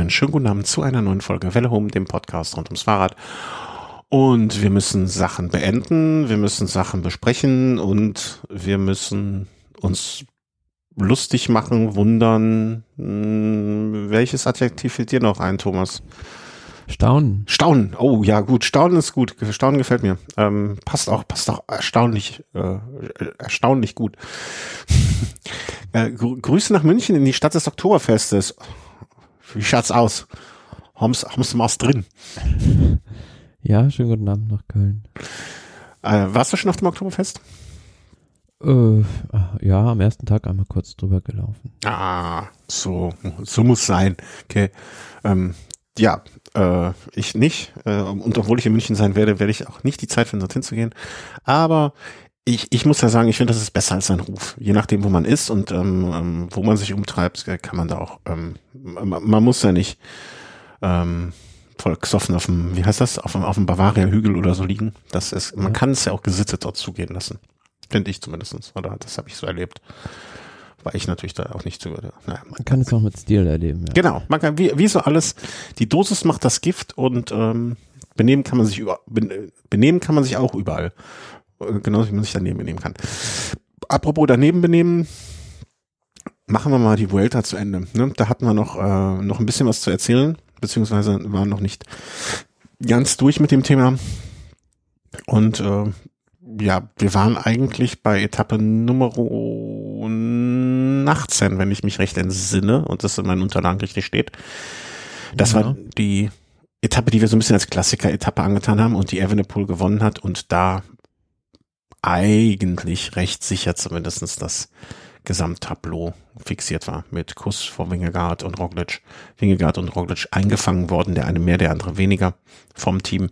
einen schönen guten Abend zu einer neuen Folge Welle Home, dem Podcast rund ums Fahrrad. Und wir müssen Sachen beenden, wir müssen Sachen besprechen und wir müssen uns lustig machen, wundern. Hm, welches Adjektiv fällt dir noch ein, Thomas? Staunen. Staunen. Oh ja, gut. Staunen ist gut. Staunen gefällt mir. Ähm, passt auch, passt auch erstaunlich, äh, erstaunlich gut. äh, Grüße nach München in die Stadt des Oktoberfestes. Wie schaut's aus? Haben's, haben's was drin? Ja, schönen guten Abend nach Köln. Äh, warst du schon auf dem Oktoberfest? Äh, ja, am ersten Tag einmal kurz drüber gelaufen. Ah, so, so muss sein. Okay. Ähm, ja, äh, ich nicht. Äh, und obwohl ich in München sein werde, werde ich auch nicht die Zeit finden, dorthin zu gehen. Aber ich, ich muss ja sagen, ich finde, das ist besser als ein Ruf. Je nachdem, wo man ist und ähm, ähm wo man sich umtreibt, kann man da auch, ähm, man, man muss ja nicht ähm, voll gesoffen auf dem, wie heißt das, auf dem, auf dem Bavaria-Hügel oder so liegen. Das ist, man kann es ja auch gesittet dort zugehen lassen. Finde ich zumindestens Oder das habe ich so erlebt war ich natürlich da auch nicht zu. Naja, man, man kann es auch mit Stil erleben. Ja. Genau, man kann wie, wie so alles. Die Dosis macht das Gift und ähm, benehmen kann man sich über, benehmen kann man sich auch überall, äh, genauso wie man sich daneben benehmen kann. Apropos daneben benehmen, machen wir mal die Vuelta zu Ende. Ne? Da hatten wir noch äh, noch ein bisschen was zu erzählen, beziehungsweise waren noch nicht ganz durch mit dem Thema. Und äh, ja, wir waren eigentlich bei Etappe Nummer 18, wenn ich mich recht entsinne und das in meinen Unterlagen richtig steht. Das ja. war die Etappe, die wir so ein bisschen als Klassiker-Etappe angetan haben und die Evenepoel gewonnen hat und da eigentlich recht sicher zumindestens das Gesamttableau fixiert war mit Kuss vor Wingegaard und Roglic. Wingegaard und Roglic eingefangen worden, der eine mehr, der andere weniger vom Team.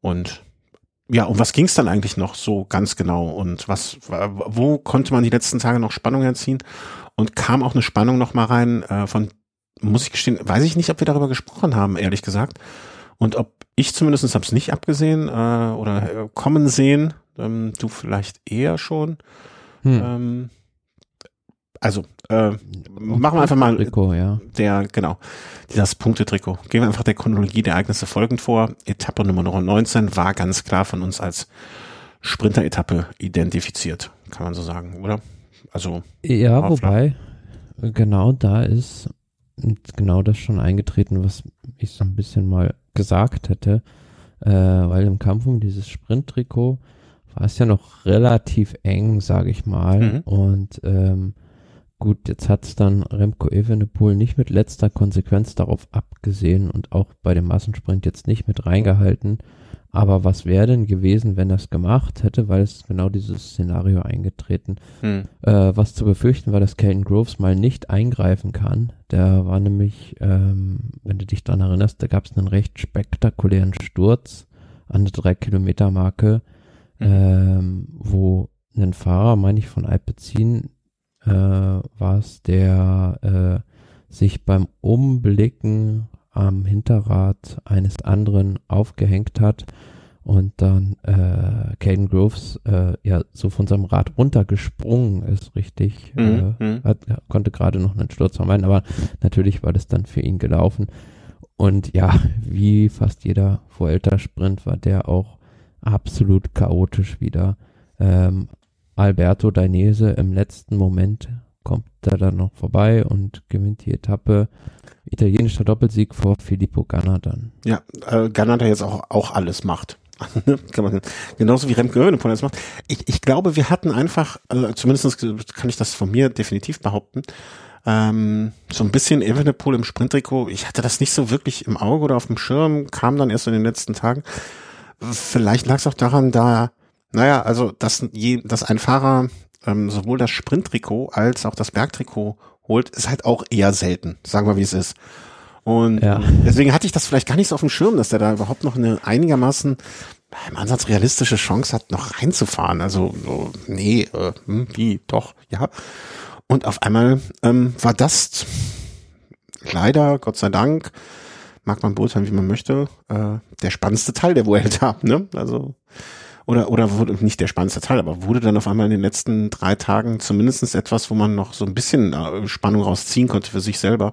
Und ja, und was ging es dann eigentlich noch so ganz genau? Und was, wo konnte man die letzten Tage noch Spannung erziehen? Und kam auch eine Spannung noch mal rein äh, von, muss ich gestehen, weiß ich nicht, ob wir darüber gesprochen haben, ehrlich gesagt. Und ob ich zumindest habe es nicht abgesehen äh, oder äh, kommen sehen, ähm, du vielleicht eher schon. Hm. Ähm, also äh, machen wir einfach mal Trikot, ja. der, genau, das Punktetrikot. Gehen wir einfach der Chronologie der Ereignisse folgend vor. Etappe Nummer 19 war ganz klar von uns als Sprinter-Etappe identifiziert, kann man so sagen, oder? Also ja, wobei genau da ist genau das schon eingetreten, was ich so ein bisschen mal gesagt hätte, äh, weil im Kampf um dieses Sprint-Trikot war es ja noch relativ eng, sage ich mal, mhm. und ähm, Gut, jetzt hat es dann Remco Evenepoel nicht mit letzter Konsequenz darauf abgesehen und auch bei dem Massensprint jetzt nicht mit reingehalten. Aber was wäre denn gewesen, wenn er es gemacht hätte, weil es genau dieses Szenario eingetreten. Hm. Äh, was zu befürchten war, dass Kelton Groves mal nicht eingreifen kann. Der war nämlich, ähm, wenn du dich daran erinnerst, da gab es einen recht spektakulären Sturz an der 3-Kilometer-Marke, hm. ähm, wo ein Fahrer, meine ich, von Alpecin äh, war es, der äh, sich beim Umblicken am Hinterrad eines anderen aufgehängt hat und dann äh, Caden Groves äh, ja so von seinem Rad runtergesprungen ist, richtig. Mhm. Äh, mhm. hat, konnte gerade noch einen Sturz vermeiden, aber natürlich war das dann für ihn gelaufen. Und ja, wie fast jeder Vuelta-Sprint war der auch absolut chaotisch wieder. Ähm, Alberto Dainese im letzten Moment kommt er dann noch vorbei und gewinnt die Etappe. Italienischer Doppelsieg vor Filippo Ganna dann. Ja, äh, Ganna, der jetzt auch, auch alles macht. kann man, genauso wie Remke Evenepoel das macht. Ich, ich glaube, wir hatten einfach, also zumindest kann ich das von mir definitiv behaupten, ähm, so ein bisschen Evenepoel im Sprinttrikot. Ich hatte das nicht so wirklich im Auge oder auf dem Schirm, kam dann erst in den letzten Tagen. Vielleicht lag es auch daran, da naja, also dass, je, dass ein Fahrer ähm, sowohl das Sprinttrikot als auch das Bergtrikot holt, ist halt auch eher selten, sagen wir wie es ist. Und ja. deswegen hatte ich das vielleicht gar nicht so auf dem Schirm, dass der da überhaupt noch eine einigermaßen im Ansatz realistische Chance hat, noch reinzufahren. Also, so, nee, äh, hm, wie, doch, ja. Und auf einmal ähm, war das leider, Gott sei Dank, mag man beurteilen, wie man möchte, äh, der spannendste Teil der Vuelta. Ne? Also oder, oder wurde nicht der spannendste Teil, aber wurde dann auf einmal in den letzten drei Tagen zumindestens etwas, wo man noch so ein bisschen äh, Spannung rausziehen konnte für sich selber.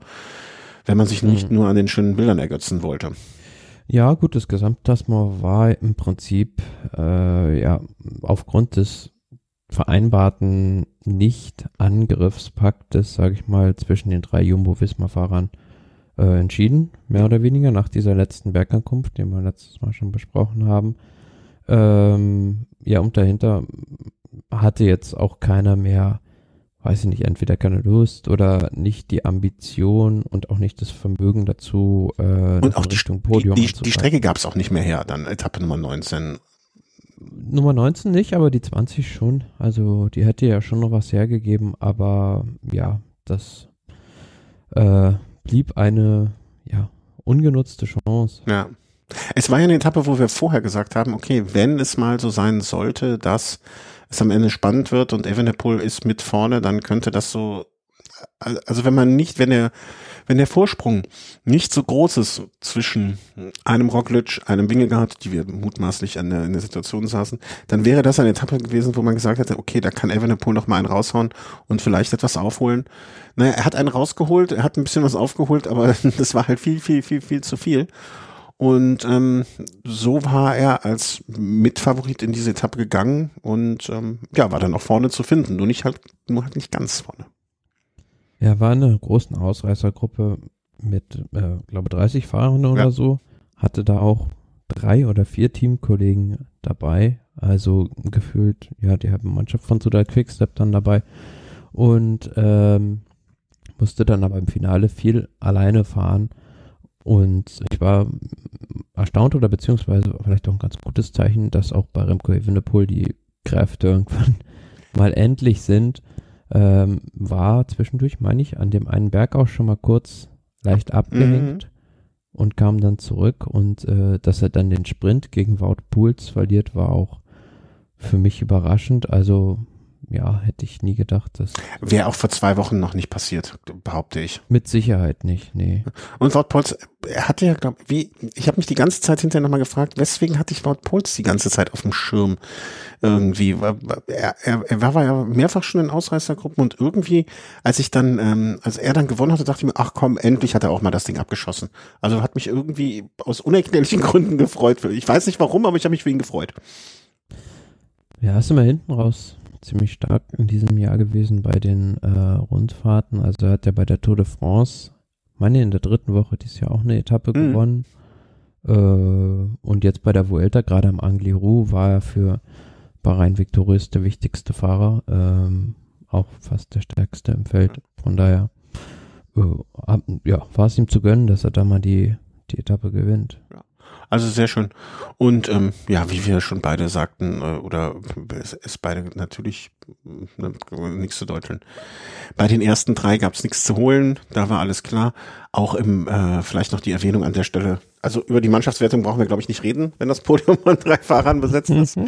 wenn man sich nicht Mhm. nur an den schönen Bildern ergötzen wollte. Ja, gut, das Gesamtklassement war im Prinzip äh, ja aufgrund des vereinbarten Nicht-Angriffspaktes, sage ich mal, zwischen den drei Jumbo-Visma-Fahrern äh, entschieden, mehr oder weniger, nach dieser letzten Bergankunft, den wir letztes Mal schon besprochen haben. Ähm, ja, und dahinter hatte jetzt auch keiner mehr, weiß ich nicht, entweder keine Lust oder nicht die Ambition und auch nicht das Vermögen dazu, äh, Und auch die, Richtung die, Podium die, die anzugreifen. Strecke gab es auch nicht mehr her, dann Etappe Nummer 19. Nummer 19 nicht, aber die 20 schon. Also die hätte ja schon noch was hergegeben, aber ja, das äh, blieb eine ja, ungenutzte Chance. Ja. Es war ja eine Etappe, wo wir vorher gesagt haben, okay, wenn es mal so sein sollte, dass es am Ende spannend wird und Evenepoel ist mit vorne, dann könnte das so, also wenn man nicht, wenn der, wenn der Vorsprung nicht so groß ist zwischen einem Roglic, einem Wingegaard, die wir mutmaßlich an der, in der Situation saßen, dann wäre das eine Etappe gewesen, wo man gesagt hätte, okay, da kann Evenepoel noch mal einen raushauen und vielleicht etwas aufholen. Naja, er hat einen rausgeholt, er hat ein bisschen was aufgeholt, aber das war halt viel, viel, viel, viel zu viel. Und ähm, so war er als Mitfavorit in diese Etappe gegangen und ähm, ja, war dann auch vorne zu finden, nur nicht halt, nur halt nicht ganz vorne. Ja, war eine großen Ausreißergruppe mit, äh, glaube 30 Fahrern oder Ja. so. Hatte da auch drei oder vier Teamkollegen dabei. Also gefühlt, ja, die haben Mannschaft von Sudal Quickstep dann dabei. Und ähm, musste dann aber im Finale viel alleine fahren. Und ich war erstaunt oder beziehungsweise vielleicht auch ein ganz gutes Zeichen, dass auch bei Remco Evenepoel die Kräfte irgendwann mal endlich sind. Ähm, war zwischendurch, meine ich, an dem einen Berg auch schon mal kurz leicht abgehängt und kam dann zurück. Und äh, dass er dann den Sprint gegen Wout Pools verliert, war auch für mich überraschend. Also ja, hätte ich nie gedacht, dass Wäre auch vor zwei Wochen noch nicht passiert, behaupte ich. mit Sicherheit nicht, nee. Und Wout Polz, er hatte ja, glaube wie, ich habe mich die ganze Zeit hinterher nochmal gefragt, weswegen hatte ich Wout Polz die ganze Zeit auf dem Schirm irgendwie? Er, er, er war ja mehrfach schon in Ausreißergruppen und irgendwie, als ich dann, ähm, als er dann gewonnen hatte, dachte ich mir, ach komm, endlich hat er auch mal das Ding abgeschossen. Also hat mich irgendwie aus unerklärlichen Gründen gefreut. Ich weiß nicht warum, aber ich habe mich für ihn gefreut. Ja, ist immer hinten raus ziemlich stark in diesem Jahr gewesen bei den äh, Rundfahrten. Also er hat ja bei der Tour de France, meine in der dritten Woche dieses Jahr auch eine Etappe Mhm. gewonnen. Äh, und jetzt bei der Vuelta, gerade am Angliru, war er für Bahrain Victorious der wichtigste Fahrer. Ähm, auch fast der stärkste im Feld. Von daher äh, ja, war es ihm zu gönnen, dass er da mal die, die Etappe gewinnt. Also sehr schön. Und ähm, ja, wie wir schon beide sagten, äh, oder es ist beide natürlich ne, nichts zu deuteln. Bei den ersten drei gab es nichts zu holen, da war alles klar. Auch im, äh, vielleicht noch die Erwähnung an der Stelle, also über die Mannschaftswertung brauchen wir, glaube ich, nicht reden, wenn das Podium von drei Fahrern besetzt ist.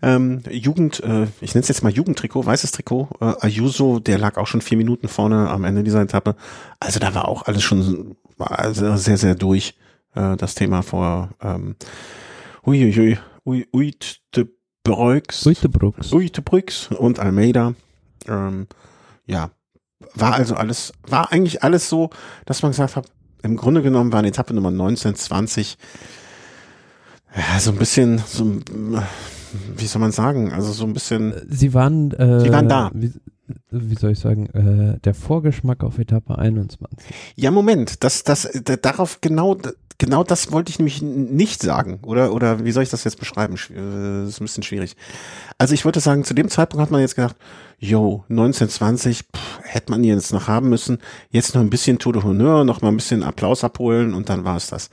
Ähm, Jugend, äh, ich nenne es jetzt mal Jugendtrikot, weißes Trikot. Äh, Ayuso, der lag auch schon vier Minuten vorne am Ende dieser Etappe. Also da war auch alles schon also sehr, sehr durch äh, das Thema vor ähm, Uiuiui, Ui, Uit de Breux, Uitebrooks. Uit de Brux und Almeida. Ähm, ja, war also alles, war eigentlich alles so, dass man gesagt hat, im Grunde genommen waren Etappe Nummer 19, 20 ja, so ein bisschen, so, ein- wie soll man sagen, also so ein bisschen, Sie waren, äh, Sie waren da. Wie, wie soll ich sagen, äh, der Vorgeschmack auf Etappe 21. ja Moment, das, das, da- darauf genau, genau das wollte ich nämlich nicht sagen, oder, oder wie soll ich das jetzt beschreiben? Schw- äh, Das ist ein bisschen schwierig. Also ich würde sagen, zu dem Zeitpunkt hat man jetzt gedacht, yo, 1920, pff, hätte man jetzt noch haben müssen, jetzt noch ein bisschen Tour de Honneur, noch mal ein bisschen Applaus abholen und dann war es das.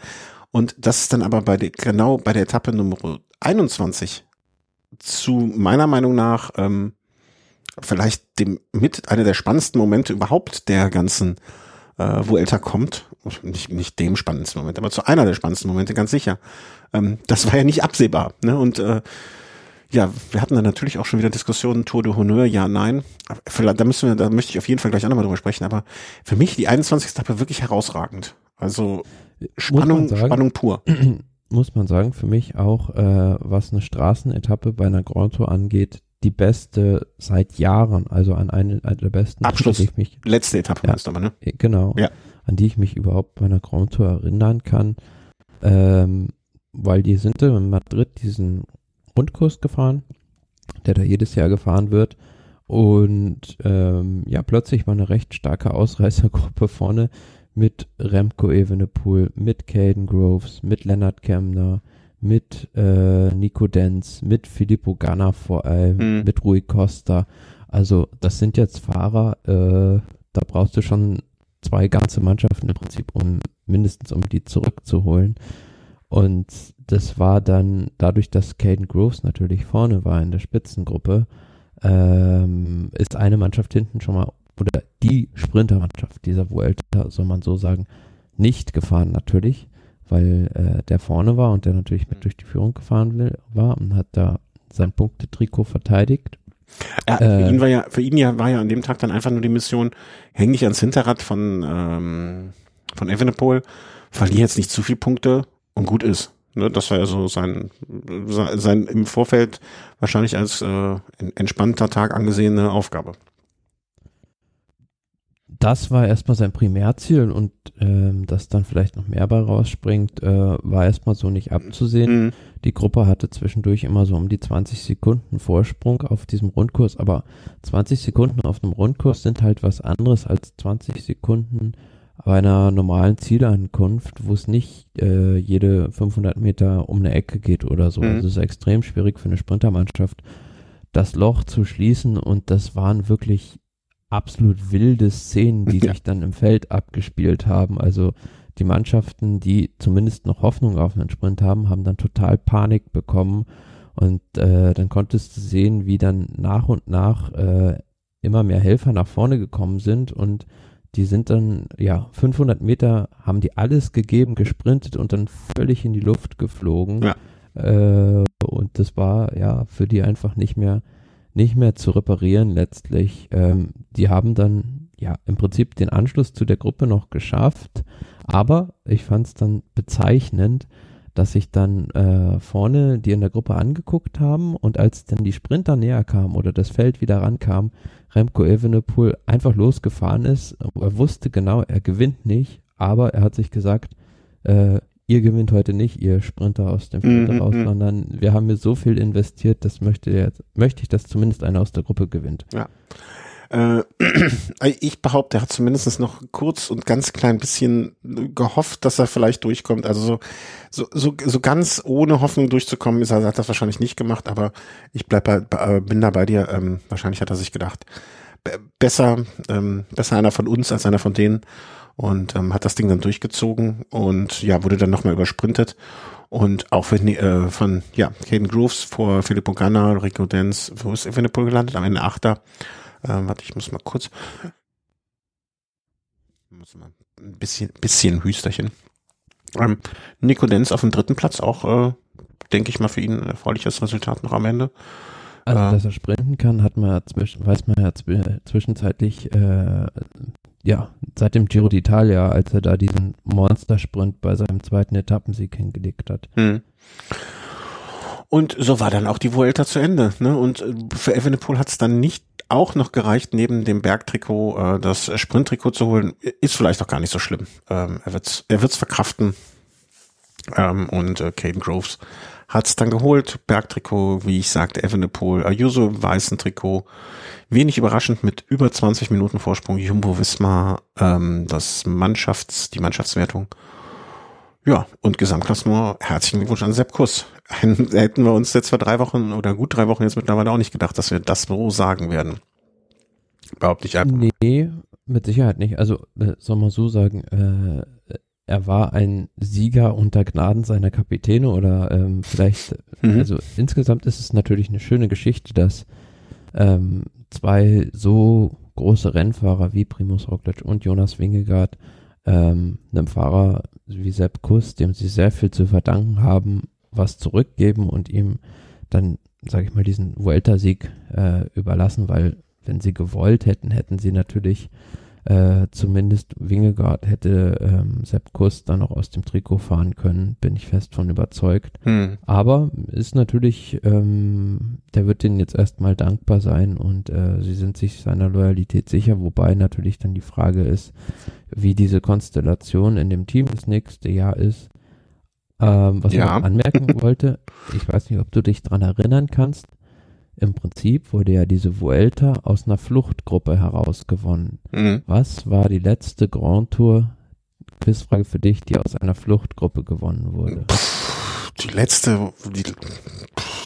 Und das ist dann aber bei der, genau bei der Etappe Nummer 21 zu meiner Meinung nach ähm, vielleicht dem mit einer der spannendsten Momente überhaupt der ganzen äh, Vuelta kommt. Nicht, nicht dem spannendsten Moment, aber zu einer der spannendsten Momente, ganz sicher. Ähm, das war ja nicht absehbar. Ne? Und äh, ja, wir hatten dann natürlich auch schon wieder Diskussionen, Tour de Honneur, ja, nein. Vielleicht, da müssen wir, da möchte ich auf jeden Fall gleich auch nochmal drüber sprechen, aber für mich die 21. Etappe wirklich herausragend. Also Spannung, sagen. Spannung pur. Muss man sagen, für mich auch, äh, was eine Straßenetappe bei einer Grand Tour angeht, die beste seit Jahren, also an eine, eine der besten. Abschluss. Ich mich, Letzte Etappe Ja. ist aber, ne? äh, genau. Ja. an die ich mich überhaupt bei einer Grand Tour erinnern kann, ähm, weil die sind in Madrid diesen Rundkurs gefahren, der da jedes Jahr gefahren wird. Und ähm, ja, plötzlich war eine recht starke Ausreißergruppe vorne mit Remco Evenepoel, mit Caden Groves, mit Leonard Kemner, mit äh, Nico Denz, mit Filippo Ganna vor allem, mhm. mit Rui Costa. Also das sind jetzt Fahrer, äh, da brauchst du schon zwei ganze Mannschaften im Prinzip, um mindestens um die zurückzuholen. Und das war dann dadurch, dass Caden Groves natürlich vorne war in der Spitzengruppe, ähm, ist eine Mannschaft hinten schon mal oder die Sprintermannschaft dieser Vuelta, soll man so sagen, nicht gefahren natürlich, weil äh, der vorne war und der natürlich mit durch die Führung gefahren will, war und hat da sein Punktetrikot verteidigt. Ja, für äh, ihn war ja, für ihn ja war ja an dem Tag dann einfach nur die Mission, häng dich ans Hinterrad von ähm, von Evenepoel, verlier jetzt nicht zu viel Punkte und gut ist. Ne, das war ja so sein, sein im Vorfeld wahrscheinlich als äh, entspannter Tag angesehene Aufgabe das war erstmal sein Primärziel und ähm, dass dann vielleicht noch mehr bei rausspringt, äh, war erstmal so nicht abzusehen. Mhm. Die Gruppe hatte zwischendurch immer so um die 20 Sekunden Vorsprung auf diesem Rundkurs, aber 20 Sekunden auf einem Rundkurs sind halt was anderes als 20 Sekunden bei einer normalen Zielankunft, wo es nicht äh, jede 500 Meter um eine Ecke geht oder so. Mhm. Also es ist extrem schwierig für eine Sprintermannschaft, das Loch zu schließen und das waren wirklich absolut wilde Szenen, die ja. sich dann im Feld abgespielt haben. Also die Mannschaften, die zumindest noch Hoffnung auf einen Sprint haben, haben dann total Panik bekommen. Und äh, dann konntest du sehen, wie dann nach und nach äh, immer mehr Helfer nach vorne gekommen sind und die sind dann, ja, 500 Meter haben die alles gegeben, gesprintet und dann völlig in die Luft geflogen. Ja. Äh, und das war, ja, für die einfach nicht mehr, nicht mehr zu reparieren letztlich. Ähm, die haben dann ja im Prinzip den Anschluss zu der Gruppe noch geschafft, aber ich fand es dann bezeichnend, dass sich dann äh, vorne die in der Gruppe angeguckt haben und als dann die Sprinter näher kamen oder das Feld wieder rankam, Remco Evenepoel einfach losgefahren ist. Er wusste genau, er gewinnt nicht, aber er hat sich gesagt, äh, ihr gewinnt heute nicht, ihr Sprinter aus dem Feld mhm, raus, mhm. sondern wir haben mir so viel investiert, das möchte jetzt, möchte ich, dass zumindest einer aus der Gruppe gewinnt. Ja. Äh, ich behaupte, er hat zumindest noch kurz und ganz klein bisschen gehofft, dass er vielleicht durchkommt. Also so, so, so, so ganz ohne Hoffnung durchzukommen, ist er hat das wahrscheinlich nicht gemacht, aber ich bleib bei, äh, bin da bei dir. Ähm, wahrscheinlich hat er sich gedacht, besser, ähm, besser einer von uns als einer von denen und ähm, hat das Ding dann durchgezogen und ja, wurde dann nochmal übersprintet. Und auch von, äh, von ja, Caden Grooves vor Filippo Ganna, Rico Dance, wo ist Evenepoel gelandet? Am Ende Achter. Ähm, warte, ich muss mal kurz. Muss mal ein bisschen, bisschen Hüsterchen. Ähm, Nico Dance auf dem dritten Platz auch, äh, denke ich mal, für ihn ein erfreuliches Resultat noch am Ende. Also, äh, dass er sprinten kann, hat man zwischen, weiß man ja zwischenzeitlich äh, ja, seit dem Giro d'Italia, als er da diesen Monstersprint bei seinem zweiten Etappensieg hingelegt hat. Hm. Und so war dann auch die Vuelta zu Ende. Ne? Und äh, für Evenepoel hat es dann nicht auch noch gereicht, neben dem Bergtrikot äh, das Sprinttrikot zu holen. Ist vielleicht auch gar nicht so schlimm. Ähm, er wird's, er wird's verkraften. Ähm, und äh, Caden Groves hat's dann geholt. Bergtrikot, wie ich sagte, Evenepoel, Ayuso weißen Trikot. Wenig überraschend mit über 20 Minuten Vorsprung Jumbo Visma, ähm, das Mannschafts, die Mannschaftswertung. Ja, und Gesamtklassement, herzlichen Glückwunsch an Sepp Kuss. Hätten wir uns jetzt vor drei Wochen oder gut drei Wochen jetzt mittlerweile auch nicht gedacht, dass wir das so sagen werden. Überhaupt nicht. Nee, mit Sicherheit nicht. Also, äh, soll man so sagen, äh, er war ein Sieger unter Gnaden seiner Kapitäne oder ähm, vielleicht, mhm. also insgesamt ist es natürlich eine schöne Geschichte, dass ähm, zwei so große Rennfahrer wie Primus Roglic und Jonas Wingegaard ähm, einem Fahrer wie Sepp Kuss, dem sie sehr viel zu verdanken haben, was zurückgeben und ihm dann, sage ich mal, diesen Vuelta-Sieg äh, überlassen, weil wenn sie gewollt hätten, hätten sie natürlich äh, zumindest Wingegaard hätte ähm, Sepp Kuss dann auch aus dem Trikot fahren können, bin ich fest von überzeugt. Hm. Aber ist natürlich, ähm, der wird denen jetzt erstmal dankbar sein und äh, sie sind sich seiner Loyalität sicher, wobei natürlich dann die Frage ist, wie diese Konstellation in dem Team das nächste Jahr ist. Ähm, was Ja. ich noch anmerken wollte, ich weiß nicht, ob du dich dran erinnern kannst, im Prinzip wurde ja diese Vuelta aus einer Fluchtgruppe heraus gewonnen. Hm. Was war die letzte Grand Tour, Quizfrage für dich, die aus einer Fluchtgruppe gewonnen wurde? Die letzte, die,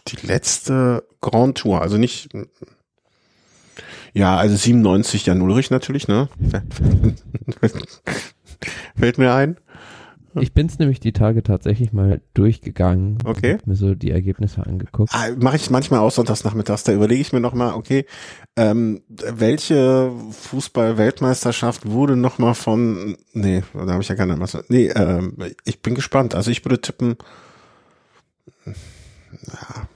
die letzte Grand Tour, also nicht, ja, also 97 Jan Ulrich natürlich, ne? Fällt mir ein. Ich bin's nämlich die Tage tatsächlich mal durchgegangen. Okay. Mir so die Ergebnisse angeguckt. Ah, Mache ich manchmal auch sonntags nachmittags, da überlege ich mir nochmal, okay, ähm, welche Fußball-Weltmeisterschaft wurde nochmal von, nee, da habe ich ja keine Masse. Nee, ähm, ich bin gespannt. Also ich würde tippen, ja.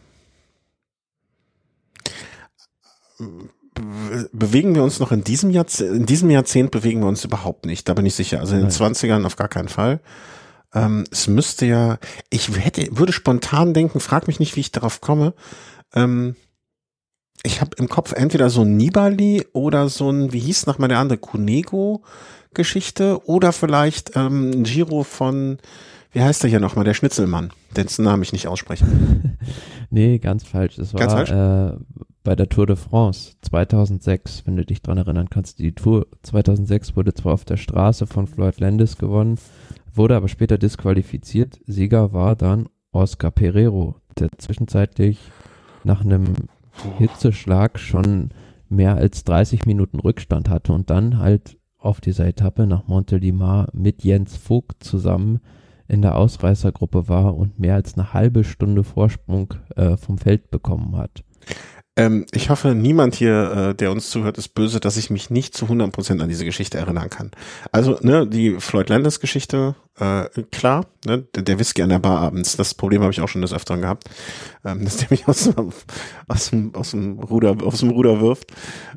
Be- Bewegen wir uns noch in diesem Jahrzehnt, in diesem Jahrzehnt bewegen wir uns überhaupt nicht, da bin ich sicher. Also in den. 20ern auf gar keinen Fall. Ähm, es müsste ja, ich hätte, würde spontan denken, frag mich nicht, wie ich darauf komme. Ähm, ich habe im Kopf entweder so ein Nibali oder so ein, wie hieß nochmal der andere, Cunego-Geschichte oder vielleicht ähm, ein Giro von, wie heißt der hier nochmal, der Schnitzelmann, dessen Namen ich nicht ausspreche. Nee, ganz falsch. Das Ganz war falsch? Äh, bei der Tour de France 2006, wenn du dich dran erinnern kannst. Die Tour 2006 wurde zwar auf der Straße von Floyd Landis gewonnen, wurde aber später disqualifiziert. Sieger war dann Oscar Pereiro, der zwischenzeitlich nach einem Hitzeschlag schon mehr als 30 Minuten Rückstand hatte und dann halt auf dieser Etappe nach Montelimar mit Jens Vogt zusammen in der Ausreißergruppe war und mehr als eine halbe Stunde Vorsprung äh, vom Feld bekommen hat. Ähm, ich hoffe, niemand hier, äh, der uns zuhört, ist böse, dass ich mich nicht zu 100% an diese Geschichte erinnern kann. Also, ne, die Floyd Landis Geschichte, äh, klar, ne, der, Whisky an der Bar abends, das Problem habe ich auch schon des Öfteren gehabt, ähm, dass der mich aus, dem- aus, dem, aus dem Ruder, aus dem Ruder wirft,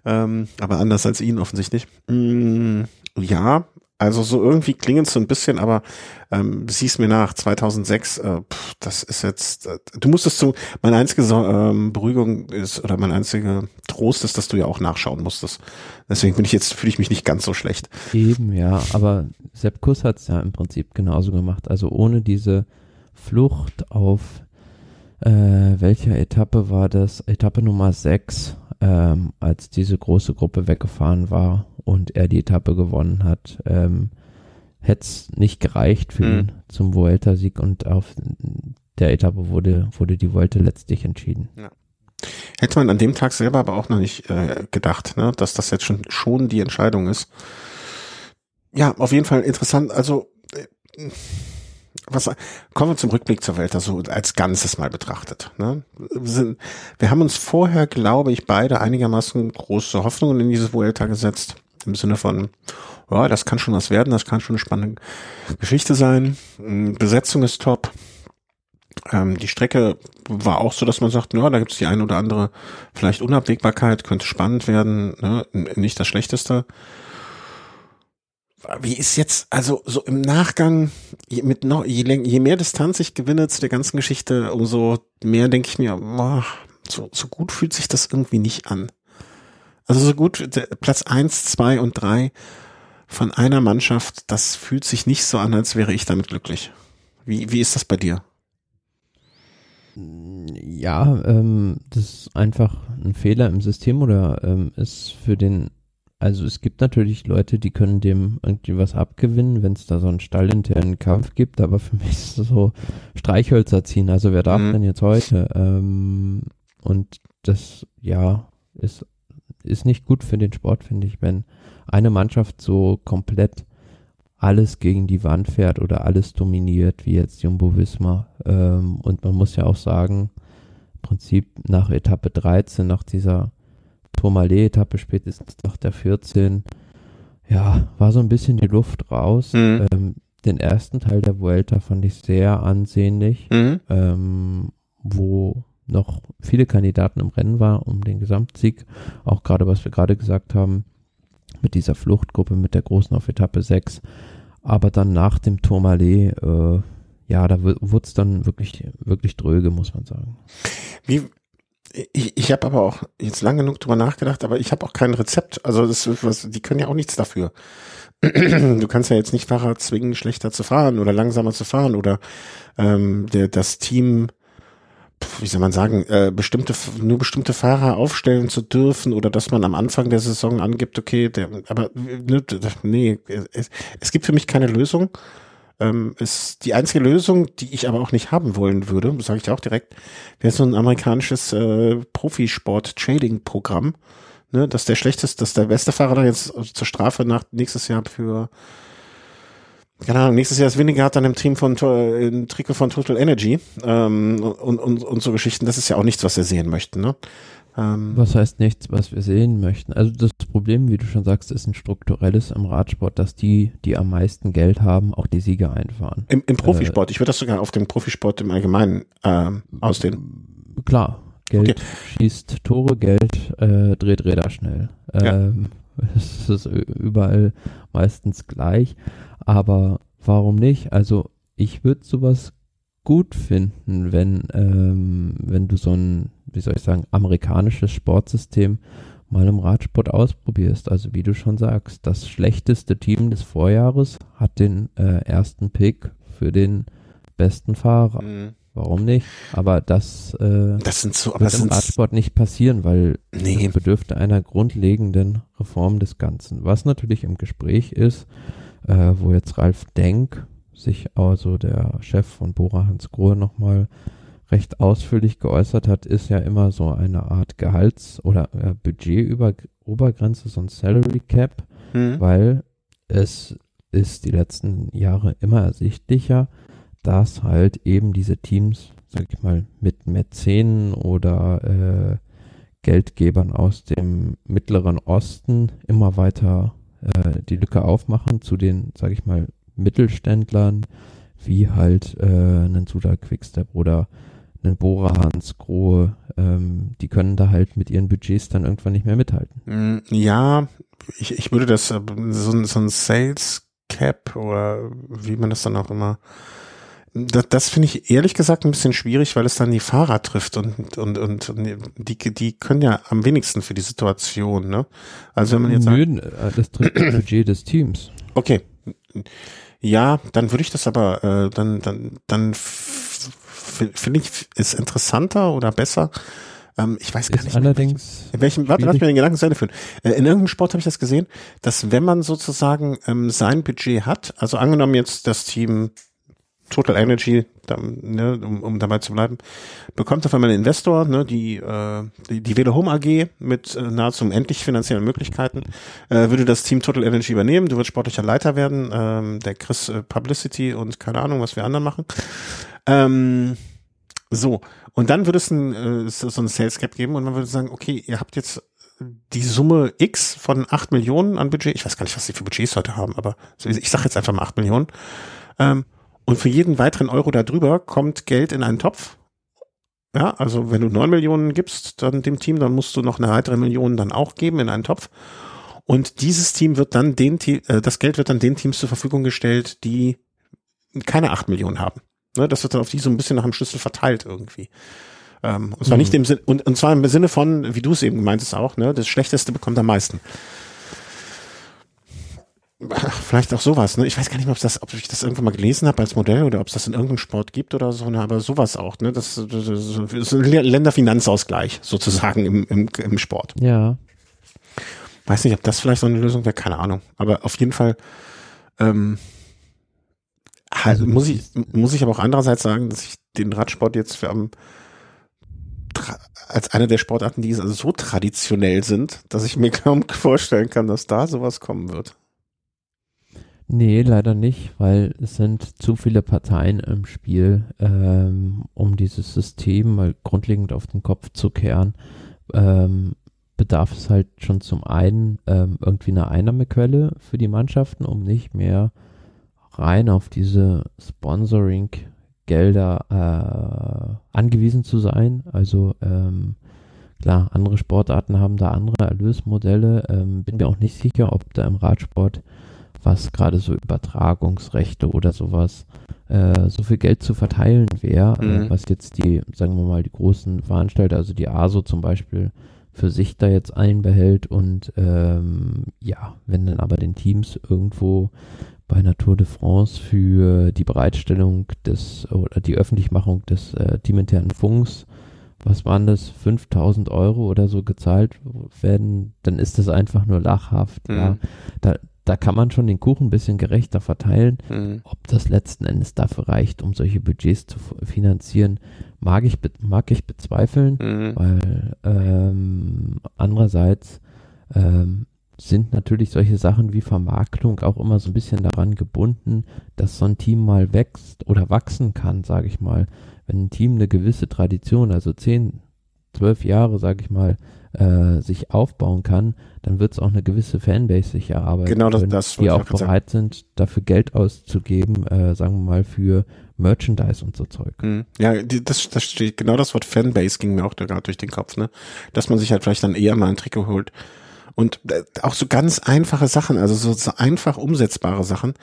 ähm, aber anders als ihn offensichtlich. Mm, ja, also so irgendwie klingelt es so ein bisschen, aber ähm, sieh's mir nach, 2006, äh, pff, das ist jetzt, äh, du musstest so, meine einzige ähm, Beruhigung ist, oder mein einziger Trost ist, dass du ja auch nachschauen musstest. Deswegen bin ich jetzt, fühle ich mich nicht ganz so schlecht. Eben, ja, aber Sepp Kuss hat es ja im Prinzip genauso gemacht. Also ohne diese Flucht auf äh, welcher Etappe war das? Etappe Nummer 6, ähm, als diese große Gruppe weggefahren war und er die Etappe gewonnen hat, ähm, hätte es nicht gereicht für Mhm. ihn zum Vuelta-Sieg und auf der Etappe wurde, wurde die Vuelta letztlich entschieden. Hätte man an dem Tag selber aber auch noch nicht äh, gedacht, ne, dass das jetzt schon, schon die Entscheidung ist. Ja, auf jeden Fall interessant. Also, äh, was, kommen wir zum Rückblick zur Welt, also als Ganzes mal betrachtet. Ne? Wir, sind, wir haben uns vorher, glaube ich, beide einigermaßen große Hoffnungen in dieses Vuelta gesetzt. Im Sinne von, ja, das kann schon was werden, das kann schon eine spannende Geschichte sein. Mm, Besetzung ist top. Ähm, die Strecke war auch so, dass man sagt, ja, da gibt es die eine oder andere vielleicht Unabwägbarkeit, könnte spannend werden, ne? Nicht das Schlechteste. Wie ist jetzt, also so im Nachgang, je, mit noch, je, je mehr Distanz ich gewinne zu der ganzen Geschichte, umso mehr denke ich mir, boah, so, so gut fühlt sich das irgendwie nicht an. Also so gut, der, Platz eins, zwei und drei von einer Mannschaft, das fühlt sich nicht so an, als wäre ich damit glücklich. Wie, wie ist das bei dir? Ja, ähm, das ist einfach ein Fehler im System oder ähm, ist für den, also es gibt natürlich Leute, die können dem irgendwie was abgewinnen, wenn es da so einen stallinternen Kampf gibt, aber für mich ist es so Streichhölzer ziehen, also wer darf Mhm. denn jetzt heute? Ähm, und das, ja, ist, ist nicht gut für den Sport, finde ich, wenn eine Mannschaft so komplett alles gegen die Wand fährt oder alles dominiert, wie jetzt Jumbo Visma. Ähm, und man muss ja auch sagen, im Prinzip nach Etappe 13, nach dieser Tourmalet-Etappe, spätestens nach der 14, ja, war so ein bisschen die Luft raus. Mhm. Ähm, den ersten Teil der Vuelta fand ich sehr ansehnlich, Mhm. ähm, wo noch viele Kandidaten im Rennen war um den Gesamtsieg. Auch gerade, was wir gerade gesagt haben, mit dieser Fluchtgruppe, mit der großen auf Etappe 6. Aber dann nach dem Tourmalet, äh, ja, da wurde es dann wirklich, wirklich dröge, muss man sagen. Wie, ich, ich habe aber auch jetzt lange genug drüber nachgedacht, aber ich habe auch kein Rezept. Also das, was, die können ja auch nichts dafür. Du kannst ja jetzt nicht Fahrer zwingen, schlechter zu fahren oder langsamer zu fahren oder ähm, der, das Team wie soll man sagen, äh, bestimmte, nur bestimmte Fahrer aufstellen zu dürfen oder dass man am Anfang der Saison angibt, okay, der, aber ne, nee, es, es gibt für mich keine Lösung. Ähm, ist die einzige Lösung, die ich aber auch nicht haben wollen würde, sage ich dir auch direkt, wäre so ein amerikanisches äh, Profisport-Trading-Programm, ne, dass der schlechteste, dass der beste Fahrer dann jetzt zur Strafe nach nächstes Jahr für keine Ahnung, nächstes Jahr ist Winnegard dann im Team von im Trikot von Total Energy ähm, und, und, und so Geschichten, das ist ja auch nichts, was wir sehen möchten, ne? Ähm, was heißt nichts, was wir sehen möchten? Also das Problem, wie du schon sagst, ist ein strukturelles im Radsport, dass die, die am meisten Geld haben, auch die Siege einfahren. Im, im Profisport, äh, ich würde das sogar auf den Profisport im Allgemeinen äh, ausdehnen. Klar, Geld okay. schießt Tore, Geld äh, dreht Räder schnell. Ähm, ja. Es ist überall meistens gleich. Aber warum nicht? Also ich würde sowas gut finden, wenn, ähm, wenn du so ein, wie soll ich sagen, amerikanisches Sportsystem mal im Radsport ausprobierst. Also wie du schon sagst, das schlechteste Team des Vorjahres hat den äh, ersten Pick für den besten Fahrer. Mhm. Warum nicht? Aber das, äh, das sind so, wird im Radsport nicht passieren, weil nee. es bedürfte einer grundlegenden Reform des Ganzen. Was natürlich im Gespräch ist, äh, wo jetzt Ralf Denk sich also der Chef von Bora Hans Grohe nochmal recht ausführlich geäußert hat, ist ja immer so eine Art Gehalts- oder äh, Budgetobergrenze, so ein Salary Cap, mhm. weil es ist die letzten Jahre immer ersichtlicher, dass halt eben diese Teams, sag ich mal, mit Mäzenen oder äh, Geldgebern aus dem Mittleren Osten immer weiter äh, die Lücke aufmachen zu den, sag ich mal, Mittelständlern, wie halt äh, einen Suda Quickstep oder einen Bora Hans Grohe, ähm, die können da halt mit ihren Budgets dann irgendwann nicht mehr mithalten. Mm, ja, ich, ich würde das, äh, so, so ein Sales Cap oder wie man das dann auch immer das, das finde ich ehrlich gesagt ein bisschen schwierig, weil es dann die Fahrer trifft und, und, und die, die können ja am wenigsten für die Situation, ne? Also wenn man jetzt Nö, sagt, äh, das trifft das Budget des Teams. Okay. Ja, dann würde ich das aber, äh, dann, dann, dann finde ich es interessanter oder besser. Ähm, ich weiß gar ist nicht. Allerdings. In welchem, warte, lass mir den Gedanken zu Ende führen. Äh, in irgendeinem Sport habe ich das gesehen, dass wenn man sozusagen ähm, sein Budget hat, also angenommen jetzt das Team Total Energy, ne, um, um dabei zu bleiben, bekommt auf einmal einen Investor, ne, die, äh, die, die Velo Home AG mit äh, nahezu unendlich finanziellen Möglichkeiten, äh, würde das Team Total Energy übernehmen, du wirst sportlicher Leiter werden, ähm, der Chris äh, Publicity und keine Ahnung, was wir anderen machen. Ähm, so, und dann würde es ein, äh, so ein Sales Cap geben und man würde sagen, okay, ihr habt jetzt die Summe X von acht Millionen an Budget, ich weiß gar nicht, was sie für Budgets heute haben, aber ich sage jetzt einfach mal acht Millionen, ähm, und für jeden weiteren Euro darüber kommt Geld in einen Topf. Ja, also wenn du neun Millionen gibst, dann dem Team, dann musst du noch eine weitere Million dann auch geben in einen Topf. Und dieses Team wird dann den, äh, das Geld wird dann den Teams zur Verfügung gestellt, die keine acht Millionen haben. Ne, das wird dann auf die so ein bisschen nach dem Schlüssel verteilt irgendwie. Ähm, und zwar mhm. nicht im Sinne, und, und zwar im Sinne von, wie du es eben gemeintest auch, ne, das Schlechteste bekommt am meisten. Vielleicht auch sowas, ne? Ich weiß gar nicht mehr, ob das, ob ich das irgendwann mal gelesen habe als Modell oder ob es das in irgendeinem Sport gibt oder so, ne? aber sowas auch, ne? Das, das, das ist ein Länderfinanzausgleich sozusagen im, im, im Sport. Ja. Weiß nicht, ob das vielleicht so eine Lösung wäre, keine Ahnung. Aber auf jeden Fall ähm, halt, muss ich muss ich aber auch andererseits sagen, dass ich den Radsport jetzt für am als eine der Sportarten, die so traditionell sind, dass ich mir kaum vorstellen kann, dass da sowas kommen wird. Nee, leider nicht, weil es sind zu viele Parteien im Spiel, ähm, um dieses System mal grundlegend auf den Kopf zu kehren. Ähm, bedarf es halt schon zum einen ähm, irgendwie eine Einnahmequelle für die Mannschaften, um nicht mehr rein auf diese Sponsoring-Gelder äh, angewiesen zu sein. Also ähm, Klar, andere Sportarten haben da andere Erlösmodelle. Ähm, bin mir auch nicht sicher, ob da im Radsport, was gerade so Übertragungsrechte oder sowas, äh, so viel Geld zu verteilen wäre, äh, Mhm. äh, was jetzt die, sagen wir mal, die großen Veranstalter, also die ASO zum Beispiel, für sich da jetzt einbehält und ähm, ja, wenn dann aber den Teams irgendwo bei einer Tour de France für die Bereitstellung des oder die Öffentlichmachung des äh, teaminternen Funks, was waren das, 5000 Euro oder so gezahlt werden, dann ist das einfach nur lachhaft. Mhm. Ja, da, da kann man schon den Kuchen ein bisschen gerechter verteilen. Mhm. Ob das letzten Endes dafür reicht, um solche Budgets zu finanzieren, mag ich, mag ich bezweifeln, Mhm. weil ähm, andererseits ähm, sind natürlich solche Sachen wie Vermarktung auch immer so ein bisschen daran gebunden, dass so ein Team mal wächst oder wachsen kann, sage ich mal. Wenn ein Team eine gewisse Tradition, also 10, 12 Jahre, sage ich mal, äh, sich aufbauen kann, dann wird es auch eine gewisse Fanbase sich erarbeiten Genau, das- können, das die auch grad sagen. bereit sind, dafür Geld auszugeben, äh, sagen wir mal, für Merchandise und so Zeug. Mhm. Ja, die, das, das steht, genau das Wort Fanbase ging mir auch da gerade durch den Kopf, ne? Dass man sich halt vielleicht dann eher mal ein Trikot holt. Und äh, auch so ganz einfache Sachen, also so, so einfach umsetzbare Sachen.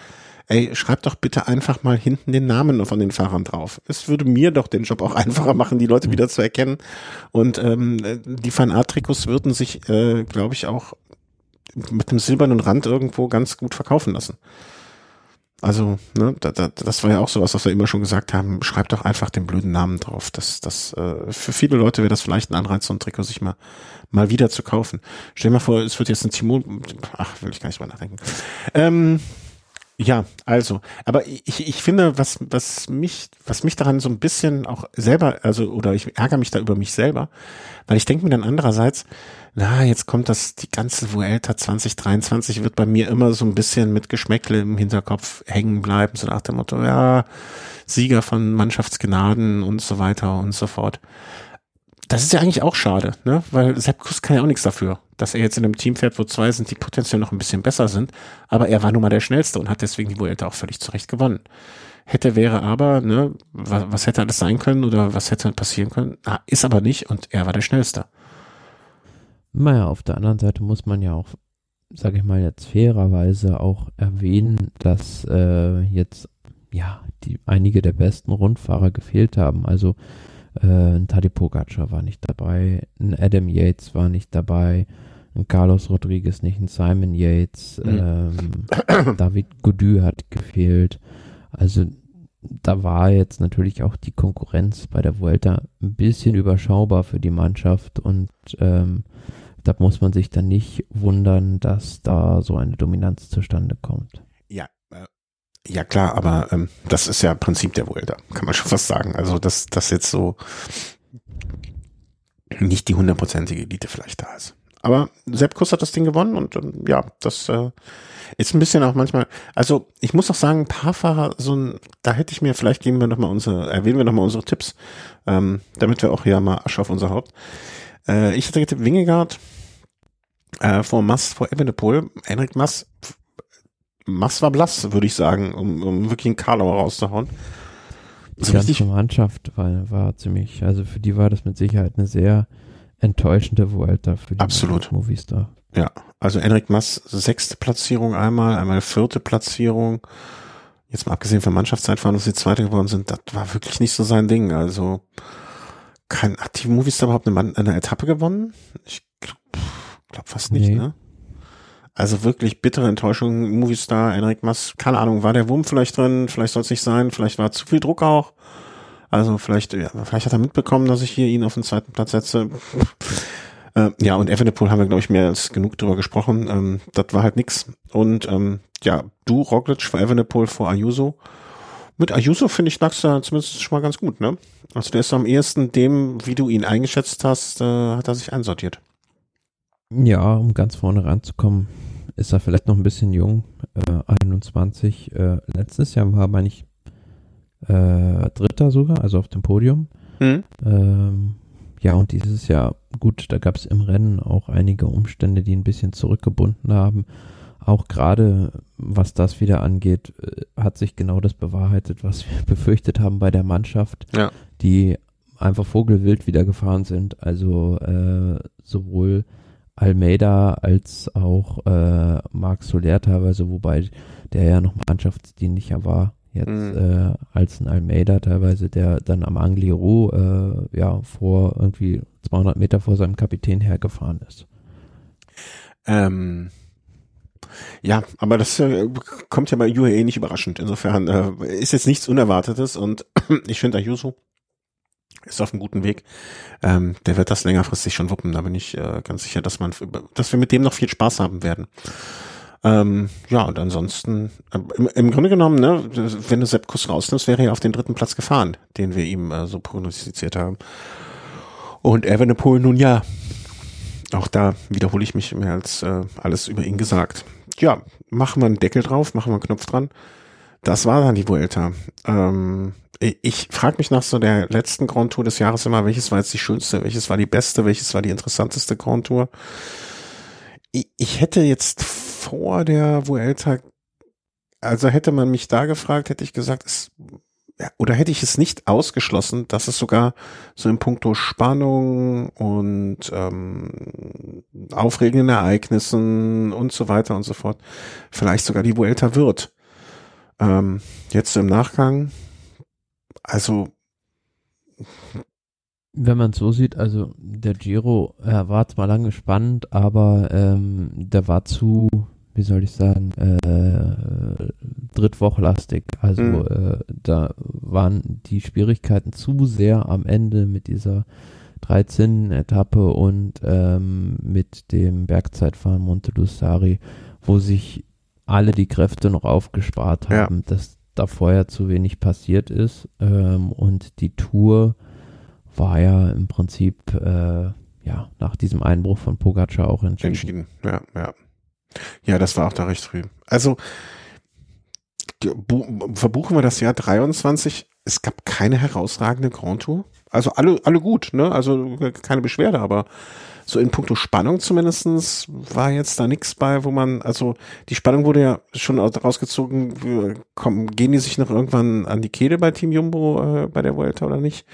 Ey, schreib doch bitte einfach mal hinten den Namen von den Fahrern drauf. Es würde mir doch den Job auch einfacher machen, die Leute wieder zu erkennen. Und ähm, äh, die Fan-Art-Trikots würden sich, äh, glaube ich, auch mit einem silbernen Rand irgendwo ganz gut verkaufen lassen. Also, ne, da, da, das war ja auch sowas, was wir immer schon gesagt haben. Schreib doch einfach den blöden Namen drauf. Das, das, äh, für viele Leute wäre das vielleicht ein Anreiz, so ein Trikot sich mal, mal wieder zu kaufen. Stell dir mal vor, es wird jetzt ein Timon, ach, will ich gar nicht drüber nachdenken. Ähm, ja, also, aber ich, ich finde, was, was mich, was mich daran so ein bisschen auch selber, also, oder ich ärgere mich da über mich selber, weil ich denke mir dann andererseits, na, jetzt kommt das, die ganze Vuelta 2023 wird bei mir immer so ein bisschen mit Geschmäckle im Hinterkopf hängen bleiben, so nach dem Motto, ja, Sieger von Mannschaftsgnaden und so weiter und so fort. Das ist ja eigentlich auch schade, ne? Weil Sepp Kuss kann ja auch nichts dafür, dass er jetzt in einem Team fährt, wo zwei sind, die potenziell noch ein bisschen besser sind. Aber er war nun mal der Schnellste und hat deswegen die Vuelta auch völlig zurecht gewonnen. Hätte, wäre aber, ne, was, was hätte alles sein können oder was hätte passieren können? Ah, ist aber nicht und er war der Schnellste. Naja, auf der anderen Seite muss man ja auch, sage ich mal jetzt fairerweise auch erwähnen, dass äh, jetzt ja die einige der besten Rundfahrer gefehlt haben. Also ein Tadej Pogacar war nicht dabei, ein Adam Yates war nicht dabei, ein Carlos Rodriguez nicht, ein Simon Yates, Mhm. ähm, David Gody hat gefehlt. Also da war jetzt natürlich auch die Konkurrenz bei der Vuelta ein bisschen überschaubar für die Mannschaft und ähm, da muss man sich dann nicht wundern, dass da so eine Dominanz zustande kommt. Ja, äh, ja klar, aber ähm, das ist ja Prinzip der Vuelta, kann man schon fast sagen. Also dass das jetzt so nicht die hundertprozentige Elite vielleicht da ist. Aber Sepp Kuss hat das Ding gewonnen und ähm, ja, das äh, ist ein bisschen auch manchmal, also ich muss auch sagen, ein paar Fahrer, so ein, da hätte ich mir, vielleicht geben wir nochmal unsere, erwähnen wir nochmal unsere Tipps, ähm, damit wir auch hier mal Asche auf unser Haupt. Äh, ich hatte getippt Wingegaard, äh, vor Mass, vor Evenepoel, Henrik Mass, Mass war blass, würde ich sagen, um, um wirklich einen Karlauer rauszuhauen. Die ganze Mannschaft war, war ziemlich, also für die war das mit Sicherheit eine sehr enttäuschende Vuelta für die Absolut. Movistar. ja, also Henrik Mass, sechste Platzierung einmal, einmal vierte Platzierung. Jetzt mal abgesehen von Mannschaftszeitfahren, dass sie Zweite geworden sind, das war wirklich nicht so sein Ding. Also, kein, hat die Movistar überhaupt eine, eine Etappe gewonnen? Ich glaube glaub fast nicht, Nee. ne? Also wirklich bittere Enttäuschung. Movistar, Henrik Mass, keine Ahnung, war der Wurm vielleicht drin? Vielleicht soll es nicht sein. Vielleicht war zu viel Druck auch. Also vielleicht, ja, vielleicht hat er mitbekommen, dass ich hier ihn auf den zweiten Platz setze. äh, ja, und Evenepoel haben wir, glaube ich, mehr als genug drüber gesprochen. Ähm, das war halt nix. Und ähm, ja, du, Roglic vor Evenepoel vor Ayuso. Mit Ayuso, finde ich, lagst du zumindest schon mal ganz gut, ne? Also der ist am ehesten dem, wie du ihn eingeschätzt hast, äh, hat er sich einsortiert. Ja, um ganz vorne ranzukommen, ist er vielleicht noch ein bisschen jung, äh, 21. Äh, letztes Jahr war, meine ich, äh, Dritter sogar, also auf dem Podium. Hm? Ähm, ja, und dieses Jahr, gut, da gab es im Rennen auch einige Umstände, die ein bisschen zurückgebunden haben. Auch gerade was das wieder angeht, äh, hat sich genau das bewahrheitet, was wir befürchtet haben bei der Mannschaft, Ja. die einfach vogelwild wieder gefahren sind. Also äh, sowohl Almeida als auch äh, Marc Soler teilweise, wobei der ja noch mannschaftsdienlicher war jetzt mhm. äh, als ein Almeida teilweise, der dann am Angliru äh, ja vor irgendwie 200 Meter vor seinem Kapitän hergefahren ist. Ähm, ja, aber das äh, kommt ja bei UAE nicht überraschend. Insofern äh, ist jetzt nichts Unerwartetes und ich finde Ayuso ist auf einem guten Weg. Ähm, der wird das längerfristig schon wuppen. Da bin ich äh, ganz sicher, dass man, dass wir mit dem noch viel Spaß haben werden. Ähm, ja, und ansonsten, äh, im, im, Grunde genommen, ne, wenn du Sepp Kuss rausnimmst, wäre er auf den dritten Platz gefahren, den wir ihm äh, so prognostiziert haben. Und Evenepoel nun ja. Auch da wiederhole ich mich mehr als äh, alles über ihn gesagt. Ja, machen wir einen Deckel drauf, machen wir einen Knopf dran. Das war dann die Vuelta. Ähm, ich frage mich nach so der letzten Grand Tour des Jahres immer, welches war jetzt die schönste, welches war die beste, welches war die interessanteste Grand Tour. Ich, ich hätte jetzt vor der Vuelta, also hätte man mich da gefragt, hätte ich gesagt, es, oder hätte ich es nicht ausgeschlossen, dass es sogar so in puncto Spannung und ähm, aufregenden Ereignissen und so weiter und so fort vielleicht sogar die Vuelta wird. Ähm, jetzt im Nachgang, also wenn man es so sieht, also der Giro er war zwar lange spannend, aber ähm, der war zu wie soll ich sagen, äh, drittwochlastig. Also mhm. äh, da waren die Schwierigkeiten zu sehr am Ende mit dieser 13-Etappe und ähm, mit dem Bergzeitfahren Monte Lussari, wo sich alle die Kräfte noch aufgespart haben, ja. dass da vorher zu wenig passiert ist. Ähm, und die Tour war ja im Prinzip äh, ja nach diesem Einbruch von Pogacar auch entschieden. Entschieden, ja, ja. Ja, das war auch da recht früh. Also verbuchen wir das Jahr 23. Es gab keine herausragende Grand Tour. Also alle, alle gut, ne? Also keine Beschwerde, aber so in puncto Spannung zumindestens war jetzt da nichts bei, wo man, also die Spannung wurde ja schon rausgezogen, kommen, gehen die sich noch irgendwann an die Kehle bei Team Jumbo äh, bei der Vuelta oder nicht?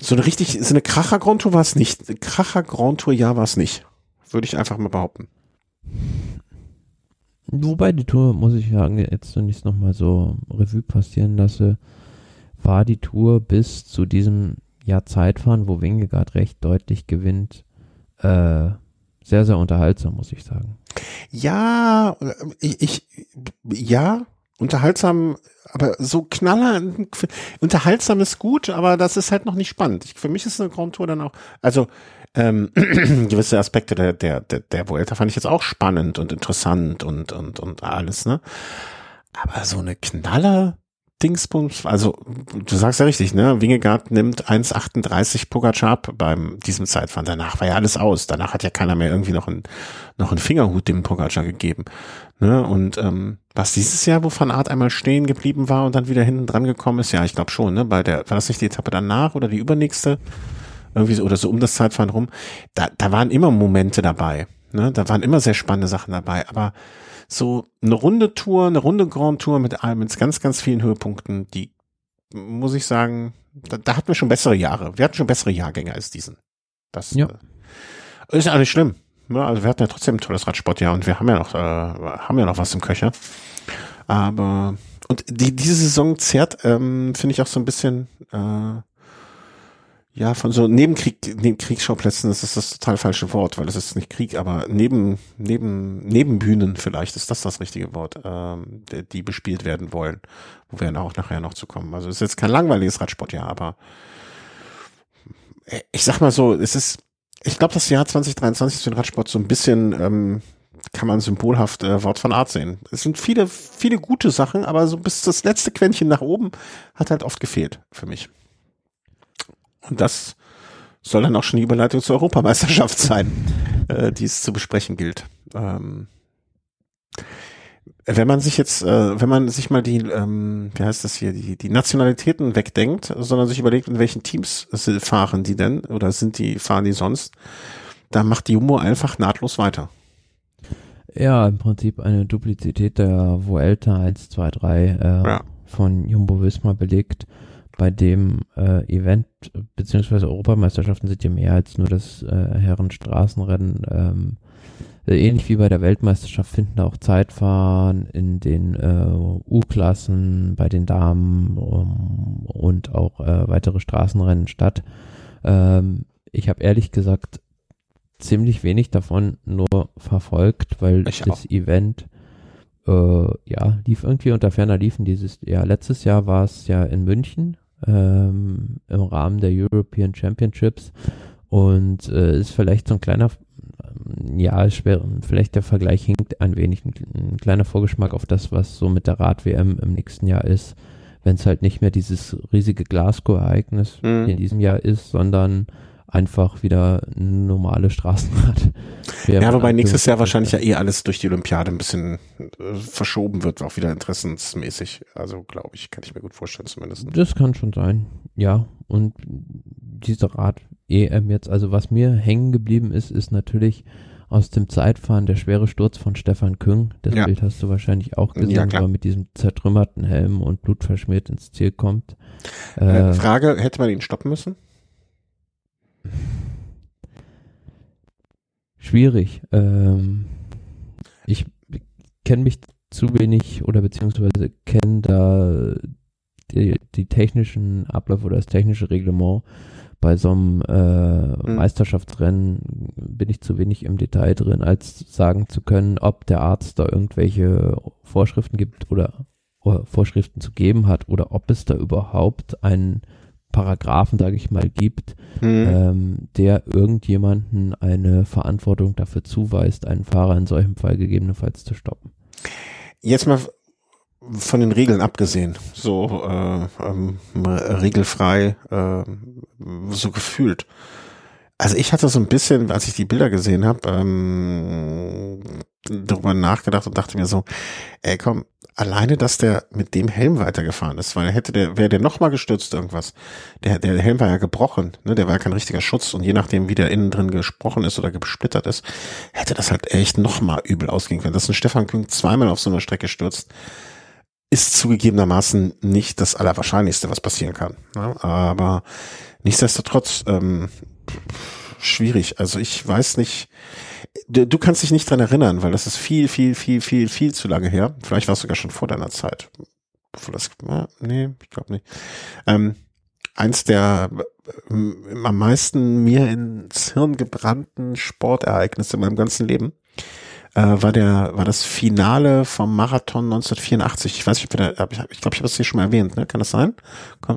So eine richtig, so eine Kracher Grand Tour war es nicht. Kracher Grand Tour ja war es nicht. Würde ich einfach mal behaupten. Wobei die Tour, muss ich sagen, jetzt es nochmal so Revue passieren lasse, war die Tour bis zu diesem Jahr Zeitfahren, wo Wingegaard recht deutlich gewinnt, äh, sehr, sehr unterhaltsam, muss ich sagen. Ja, ich, ich ja, unterhaltsam, aber so knaller, unterhaltsam ist gut, aber das ist halt noch nicht spannend. Ich, für mich ist eine Grand Tour dann auch, also ähm, gewisse Aspekte der, der, der, der Vuelta fand ich jetzt auch spannend und interessant und, und, und alles, ne? Aber so eine Knaller, Dingsbums, also du sagst ja richtig, ne? Wingegaard nimmt 1,38 Pogacar beim diesem Zeitfahren. Danach war ja alles aus. Danach hat ja keiner mehr irgendwie noch einen noch einen Fingerhut dem Pogacar gegeben. Ne? Und ähm, was dieses Jahr, wo Van Art einmal stehen geblieben war und dann wieder hinten dran gekommen ist, ja, ich glaube schon, ne? Bei der, war das nicht die Etappe danach oder die übernächste? irgendwie so, oder so um das Zeitfahren rum, da, da waren immer Momente dabei. Ne? Da waren immer sehr spannende Sachen dabei. Aber so eine runde Tour, eine runde Grand Tour mit, mit ganz, ganz vielen Höhepunkten, die muss ich sagen, da, da hatten wir schon bessere Jahre. Wir hatten schon bessere Jahrgänge als diesen. Das ja. äh, ist ja nicht schlimm. Ja, ne? also wir hatten ja trotzdem ein tolles Radsportjahr und wir haben ja noch, äh, haben ja noch was im Köcher. Aber und die, diese Saison zerrt, ähm, finde ich auch so ein bisschen äh, ja, von so Nebenkrieg, neben Kriegsschauplätzen das ist das total falsche Wort, weil es ist nicht Krieg, aber neben, neben, Nebenbühnen vielleicht ist das das richtige Wort, ähm, die, die bespielt werden wollen, wo wir dann auch nachher noch zu kommen. Also es ist jetzt kein langweiliges Radsportjahr, aber äh, ich sag mal so, es ist, ich glaube, das Jahr 2023 ist für den Radsport so ein bisschen, ähm, kann man symbolhaft äh, Wort von Art sehen. Es sind viele, viele gute Sachen, aber so bis das letzte Quäntchen nach oben hat halt oft gefehlt für mich. Und das soll dann auch schon die Überleitung zur Europameisterschaft sein, äh, die es zu besprechen gilt. Ähm, wenn man sich jetzt, äh, wenn man sich mal die, ähm, wie heißt das hier, die, die Nationalitäten wegdenkt, sondern sich überlegt, in welchen Teams fahren die denn oder sind die, fahren die sonst, da macht die Jumbo einfach nahtlos weiter. Ja, im Prinzip eine Duplizität der Vuelta 1, 2, 3 äh, ja. von Jumbo Visma belegt bei dem äh, Event beziehungsweise Europameisterschaften sind ja mehr als nur das äh, Herrenstraßenrennen. Ähm, äh, ähnlich wie bei der Weltmeisterschaft finden auch Zeitfahren in den äh, U-Klassen, bei den Damen um, und auch äh, weitere Straßenrennen statt. Ähm, ich habe ehrlich gesagt ziemlich wenig davon nur verfolgt, weil ich das auch. Event äh, ja lief irgendwie unter ferner liefen dieses Jahr. Letztes Jahr war es ja in München ähm, im Rahmen der European Championships und äh, ist vielleicht so ein kleiner ja, schwer, vielleicht der Vergleich hinkt ein wenig, ein, ein kleiner Vorgeschmack auf das, was so mit der Rad-WM im nächsten Jahr ist, wenn es halt nicht mehr dieses riesige Glasgow-Ereignis mhm. in diesem Jahr ist, sondern einfach wieder eine normale Straßenrad. Ja, wobei nächstes Jahr wahrscheinlich ja eh alles durch die Olympiade ein bisschen äh, verschoben wird, auch wieder interessensmäßig. Also glaube ich, kann ich mir gut vorstellen zumindest. Das kann schon sein, ja. Und diese Rad-EM jetzt, also was mir hängen geblieben ist, ist natürlich aus dem Zeitfahren der schwere Sturz von Stefan Küng. Das ja. Bild hast du wahrscheinlich auch gesehen, ja, wo er mit diesem zertrümmerten Helm und blutverschmiert ins Ziel kommt. Äh, äh, Frage, hätte man ihn stoppen müssen? Schwierig. Ähm, ich kenne mich zu wenig oder beziehungsweise kenne da die, die, technischen Abläufe oder das technische Reglement. Bei so einem äh, mhm. Meisterschaftsrennen bin ich zu wenig im Detail drin, als sagen zu können, ob der Arzt da irgendwelche Vorschriften gibt oder, oder Vorschriften zu geben hat oder ob es da überhaupt einen Paragraphen, sage ich mal, gibt, mhm. ähm, der irgendjemanden eine Verantwortung dafür zuweist, einen Fahrer in solchem Fall gegebenenfalls zu stoppen. Jetzt mal von den Regeln abgesehen, so äh, ähm, regelfrei, äh, so gefühlt. Also ich hatte so ein bisschen, als ich die Bilder gesehen habe, ähm, darüber nachgedacht und dachte mir so, ey komm, alleine, dass der mit dem Helm weitergefahren ist, weil hätte der, wäre der nochmal gestürzt irgendwas. Der, der Helm war ja gebrochen, ne, der war ja kein richtiger Schutz und je nachdem, wie der innen drin gesprochen ist oder gesplittert ist, hätte das halt echt nochmal übel ausgehen können. Dass ein Stefan Küng zweimal auf so einer Strecke stürzt, ist zugegebenermaßen nicht das Allerwahrscheinlichste, was passieren kann. Ne? Aber nichtsdestotrotz, ähm, schwierig. Also ich weiß nicht, du, du kannst dich nicht dran erinnern, weil das ist viel, viel, viel, viel, viel zu lange her. Vielleicht war es sogar schon vor deiner Zeit. Das, nee, ich glaube nicht. Ähm, eins der äh, am meisten mir ins Hirn gebrannten Sportereignisse in meinem ganzen Leben äh, war der war das Finale vom Marathon 1984. Ich weiß nicht, ob wir da, ich glaube, ich, glaub, ich habe es hier schon mal erwähnt. Ne? Kann das sein?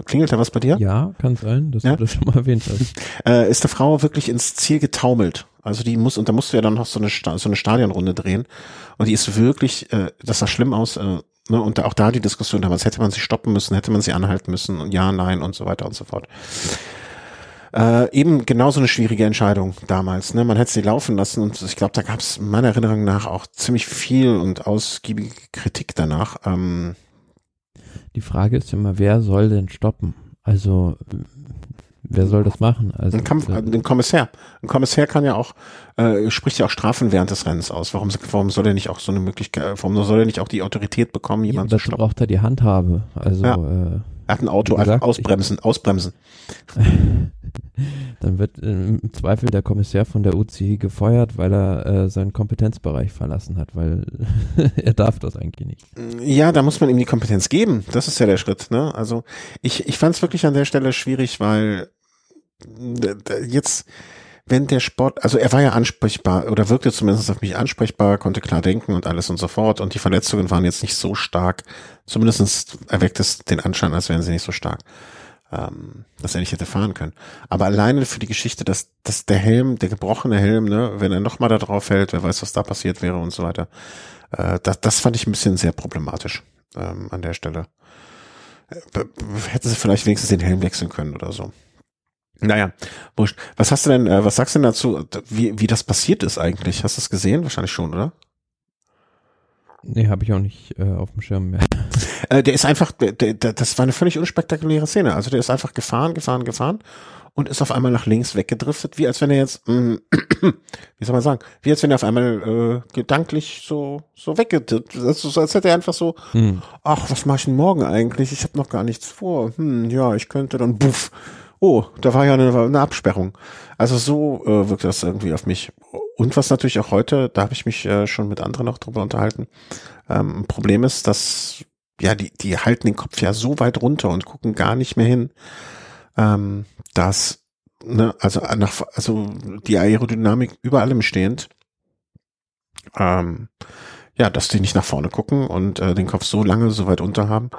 Klingelt da was bei dir? Ja, kann sein, dass ja? du das schon mal erwähnt hast. Äh, ist der Frau wirklich ins Ziel getaumelt? Also die muss und da musst du ja dann noch so eine so eine Stadionrunde drehen und die ist wirklich, äh, das sah schlimm aus. Äh, Ne, und auch da die Diskussion damals, hätte man sie stoppen müssen, hätte man sie anhalten müssen und ja, nein und so weiter und so fort. Äh, eben genauso eine schwierige Entscheidung damals. Ne? Man hätte sie laufen lassen und ich glaube, da gab es meiner Erinnerung nach auch ziemlich viel und ausgiebige Kritik danach. Ähm, Die Frage ist immer, wer soll denn stoppen? Also wer soll das machen? Also ein Kampf, den Kommissar. Ein Kommissar kann ja auch äh, spricht ja auch Strafen während des Rennens aus. Warum, warum soll er nicht auch so eine Möglichkeit? Warum soll er nicht auch die Autorität bekommen, jemanden ja, zu stoppen? braucht er die Handhabe. Also ja. äh, er hat ein Auto, gesagt, ausbremsen, ausbremsen. Dann wird im Zweifel der Kommissar von der UCI gefeuert, weil er äh, seinen Kompetenzbereich verlassen hat, weil er darf das eigentlich nicht. Ja, da muss man ihm die Kompetenz geben. Das ist ja der Schritt. Ne? Also ich, ich fand es wirklich an der Stelle schwierig, weil jetzt wenn der Sport, also er war ja ansprechbar oder wirkte zumindest auf mich ansprechbar, konnte klar denken und alles und so fort und die Verletzungen waren jetzt nicht so stark, zumindest erweckt es den Anschein, als wären sie nicht so stark, ähm, dass er nicht hätte fahren können. Aber alleine für die Geschichte, dass, dass der Helm, der gebrochene Helm, ne, wenn er nochmal da drauf fällt, wer weiß, was da passiert wäre und so weiter, äh, das, das fand ich ein bisschen sehr problematisch ähm, an der Stelle. Äh, hätten sie vielleicht wenigstens den Helm wechseln können oder so. Naja, wurscht. Was hast du denn, äh, was sagst du denn dazu, wie, wie das passiert ist eigentlich? Hast du es gesehen? Wahrscheinlich schon, oder? Nee, habe ich auch nicht äh, auf dem Schirm mehr. Äh, der ist einfach, der, der, das war eine völlig unspektakuläre Szene. Also der ist einfach gefahren, gefahren, gefahren und ist auf einmal nach links weggedriftet, wie als wenn er jetzt, mh, wie soll man sagen, wie als wenn er auf einmal äh, gedanklich so so weggedriftet, also so als hätte er einfach so, hm. ach, was mache ich denn morgen eigentlich? Ich habe noch gar nichts vor. Hm, ja, ich könnte dann, buff. Oh, da war ja eine, eine Absperrung. Also so äh, wirkt das irgendwie auf mich. Und was natürlich auch heute, da habe ich mich äh, schon mit anderen noch drüber unterhalten, ähm, Problem ist, dass ja die die halten den Kopf ja so weit runter und gucken gar nicht mehr hin ähm, dass, ne, also nach, also die Aerodynamik über allem stehend, ähm, ja, dass die nicht nach vorne gucken und äh, den Kopf so lange so weit unter haben.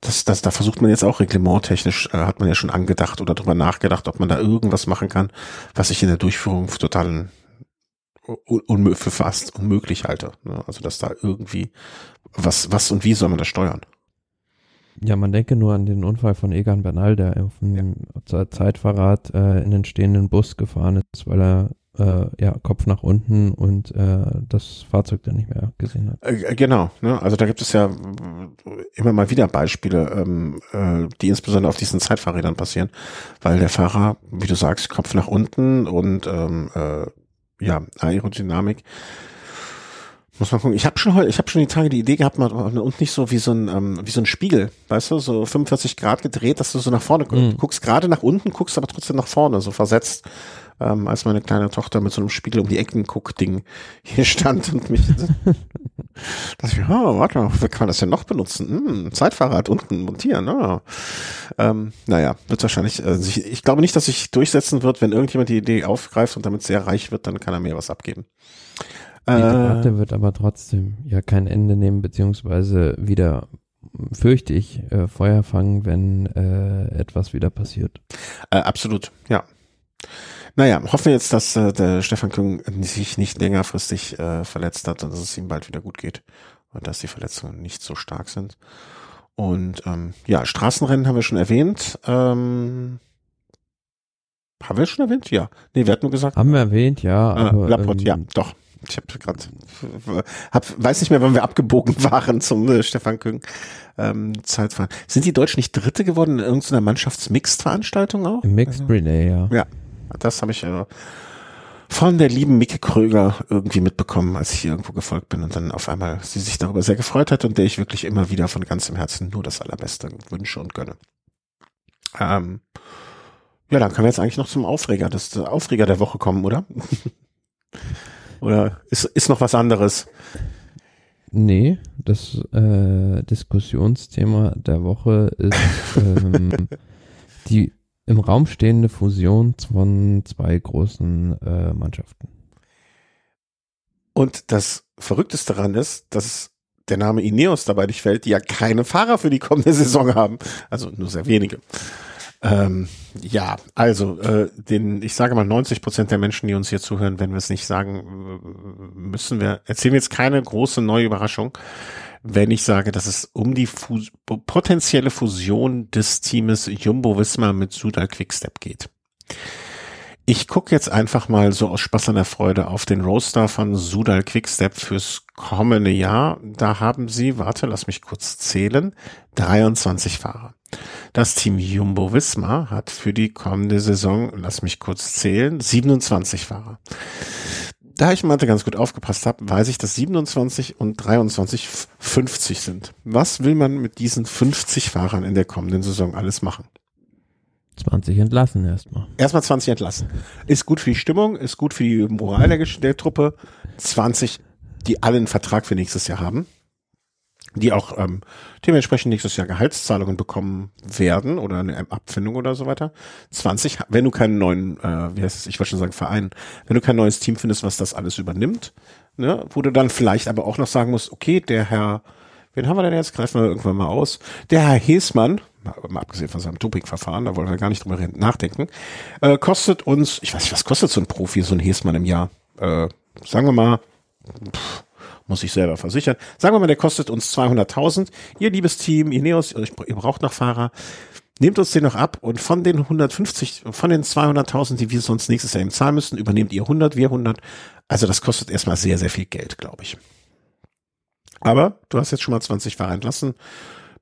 Das, das, da versucht man jetzt auch reglementtechnisch, äh, hat man ja schon angedacht oder drüber nachgedacht, ob man da irgendwas machen kann, was ich in der Durchführung total un, für fast unmöglich halte. Ne? Also dass da irgendwie was, was und wie soll man das steuern? Ja, man denke nur an den Unfall von Egan Bernal, der auf dem ja. Zeitfahrrad äh, in den stehenden Bus gefahren ist, weil er äh, ja Kopf nach unten und äh, das Fahrzeug dann nicht mehr gesehen hat. Äh, genau, ne? also da gibt es ja immer mal wieder Beispiele, ähm, äh, die insbesondere auf diesen Zeitfahrrädern passieren, weil der Fahrer, wie du sagst, Kopf nach unten und ähm, äh, ja Aerodynamik muss man gucken. Ich habe schon heute, ich habe schon die Tage die Idee gehabt, mal und nicht so wie so ein ähm, wie so ein Spiegel, weißt du, so 45 Grad gedreht, dass du so nach vorne mhm. guckst, gerade nach unten, guckst aber trotzdem nach vorne, so versetzt. Ähm, als meine kleine Tochter mit so einem Spiegel um die Ecken guckt Ding hier stand und mich dachte ich, oh, warte mal, wie kann man das denn noch benutzen? Hm, Zeitfahrrad unten montieren, oh. ähm, naja, wird wahrscheinlich, äh, ich, ich glaube nicht, dass sich durchsetzen wird, wenn irgendjemand die Idee aufgreift und damit sehr reich wird, dann kann er mir was abgeben. Die Debatte äh, wird aber trotzdem ja kein Ende nehmen, beziehungsweise wieder, fürchte ich, äh, Feuer fangen, wenn äh, etwas wieder passiert. Äh, absolut, ja. Naja, hoffen wir jetzt, dass äh, der Stefan Küng sich nicht längerfristig äh, verletzt hat und dass es ihm bald wieder gut geht und dass die Verletzungen nicht so stark sind. Und ähm, ja, Straßenrennen haben wir schon erwähnt. Ähm, haben wir schon erwähnt? Ja. Nee, wir hatten nur gesagt. Haben wir erwähnt, ja. Äh, aber, Laporte, ähm, ja, doch. Ich habe gerade, hab, weiß nicht mehr, wann wir abgebogen waren zum äh, Stefan Küng ähm, Zeitfahren. Sind die Deutschen nicht Dritte geworden in irgendeiner Mannschaftsmixed-Veranstaltung auch? Mixed also, Relay, ja. Ja, das habe ich äh, von der lieben Micke Kröger irgendwie mitbekommen, als ich hier irgendwo gefolgt bin und dann auf einmal sie sich darüber sehr gefreut hat und der ich wirklich immer wieder von ganzem Herzen nur das Allerbeste wünsche und gönne. Ähm, ja, dann können wir jetzt eigentlich noch zum Aufreger, das Aufreger der Woche kommen, oder? Oder ist, ist noch was anderes? Nee, das äh, Diskussionsthema der Woche ist ähm, die im Raum stehende Fusion von zwei großen äh, Mannschaften. Und das Verrückteste daran ist, dass der Name Ineos dabei nicht fällt, die ja keine Fahrer für die kommende Saison haben. Also nur sehr wenige. Ähm, ja, also äh, den, ich sage mal 90 Prozent der Menschen, die uns hier zuhören, wenn wir es nicht sagen, müssen wir erzählen jetzt keine große neue Überraschung, wenn ich sage, dass es um die Fus potenzielle Fusion des Teams Jumbo Visma mit Sudal Quickstep geht. Ich gucke jetzt einfach mal so aus Spaß an der Freude auf den Roster von Sudal Quickstep fürs kommende Jahr. Da haben sie, warte, lass mich kurz zählen, 23 Fahrer. Das Team Jumbo Visma hat für die kommende Saison, lass mich kurz zählen, 27 Fahrer. Da ich mal ganz gut aufgepasst habe, weiß ich, dass 27 und 23 50 sind. Was will man mit diesen 50 Fahrern in der kommenden Saison alles machen? 20 entlassen erstmal. Erstmal 20 entlassen. Ist gut für die Stimmung, ist gut für die Moral der, der Truppe. 20, die alle einen Vertrag für nächstes Jahr haben, die auch ähm, dementsprechend nächstes Jahr Gehaltszahlungen bekommen werden oder eine Abfindung oder so weiter. 20, wenn du keinen neuen, äh, wie heißt es, ich wollte schon sagen Verein, wenn du kein neues Team findest, was das alles übernimmt, ne, wo du dann vielleicht aber auch noch sagen musst, okay, der Herr Wen haben wir denn jetzt? Greifen wir irgendwann mal aus. Der Herr Hesmann, mal abgesehen von seinem Doping-Verfahren, da wollen wir gar nicht drüber nachdenken, äh, kostet uns, ich weiß nicht, was kostet so ein Profi, so ein Hesmann im Jahr? Äh, sagen wir mal, pff, muss ich selber versichern. Sagen wir mal, der kostet uns 200.000. Ihr liebes Team, Ineos, ihr braucht noch Fahrer. Nehmt uns den noch ab und von den 150, von den 200.000, die wir sonst nächstes Jahr ihm zahlen müssen, übernehmt ihr 100, wir 100. Also das kostet erstmal sehr, sehr viel Geld, glaube ich. Aber du hast jetzt schon mal 20 Fahrer entlassen,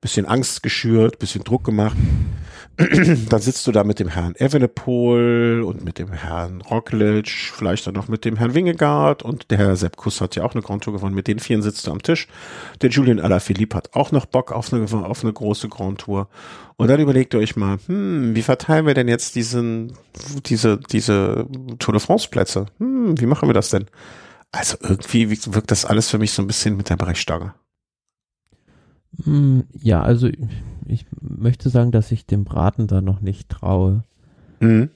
bisschen Angst geschürt, bisschen Druck gemacht. dann sitzt du da mit dem Herrn Evenepoel und mit dem Herrn Roglic, vielleicht dann noch mit dem Herrn Wingegaard und der Herr Sepp Kuss hat ja auch eine Grand Tour gewonnen. Mit den vieren sitzt du am Tisch. Der Julian Alaphilippe hat auch noch Bock auf eine, auf eine große Grand Tour. Und dann überlegt ihr euch mal, hm, wie verteilen wir denn jetzt diesen, diese, diese Tour de France Plätze? Hm, wie machen wir das denn? Also irgendwie wirkt das alles für mich so ein bisschen mit der Brechstange. Hm, ja, also ich möchte sagen, dass ich dem Braten da noch nicht traue, mhm.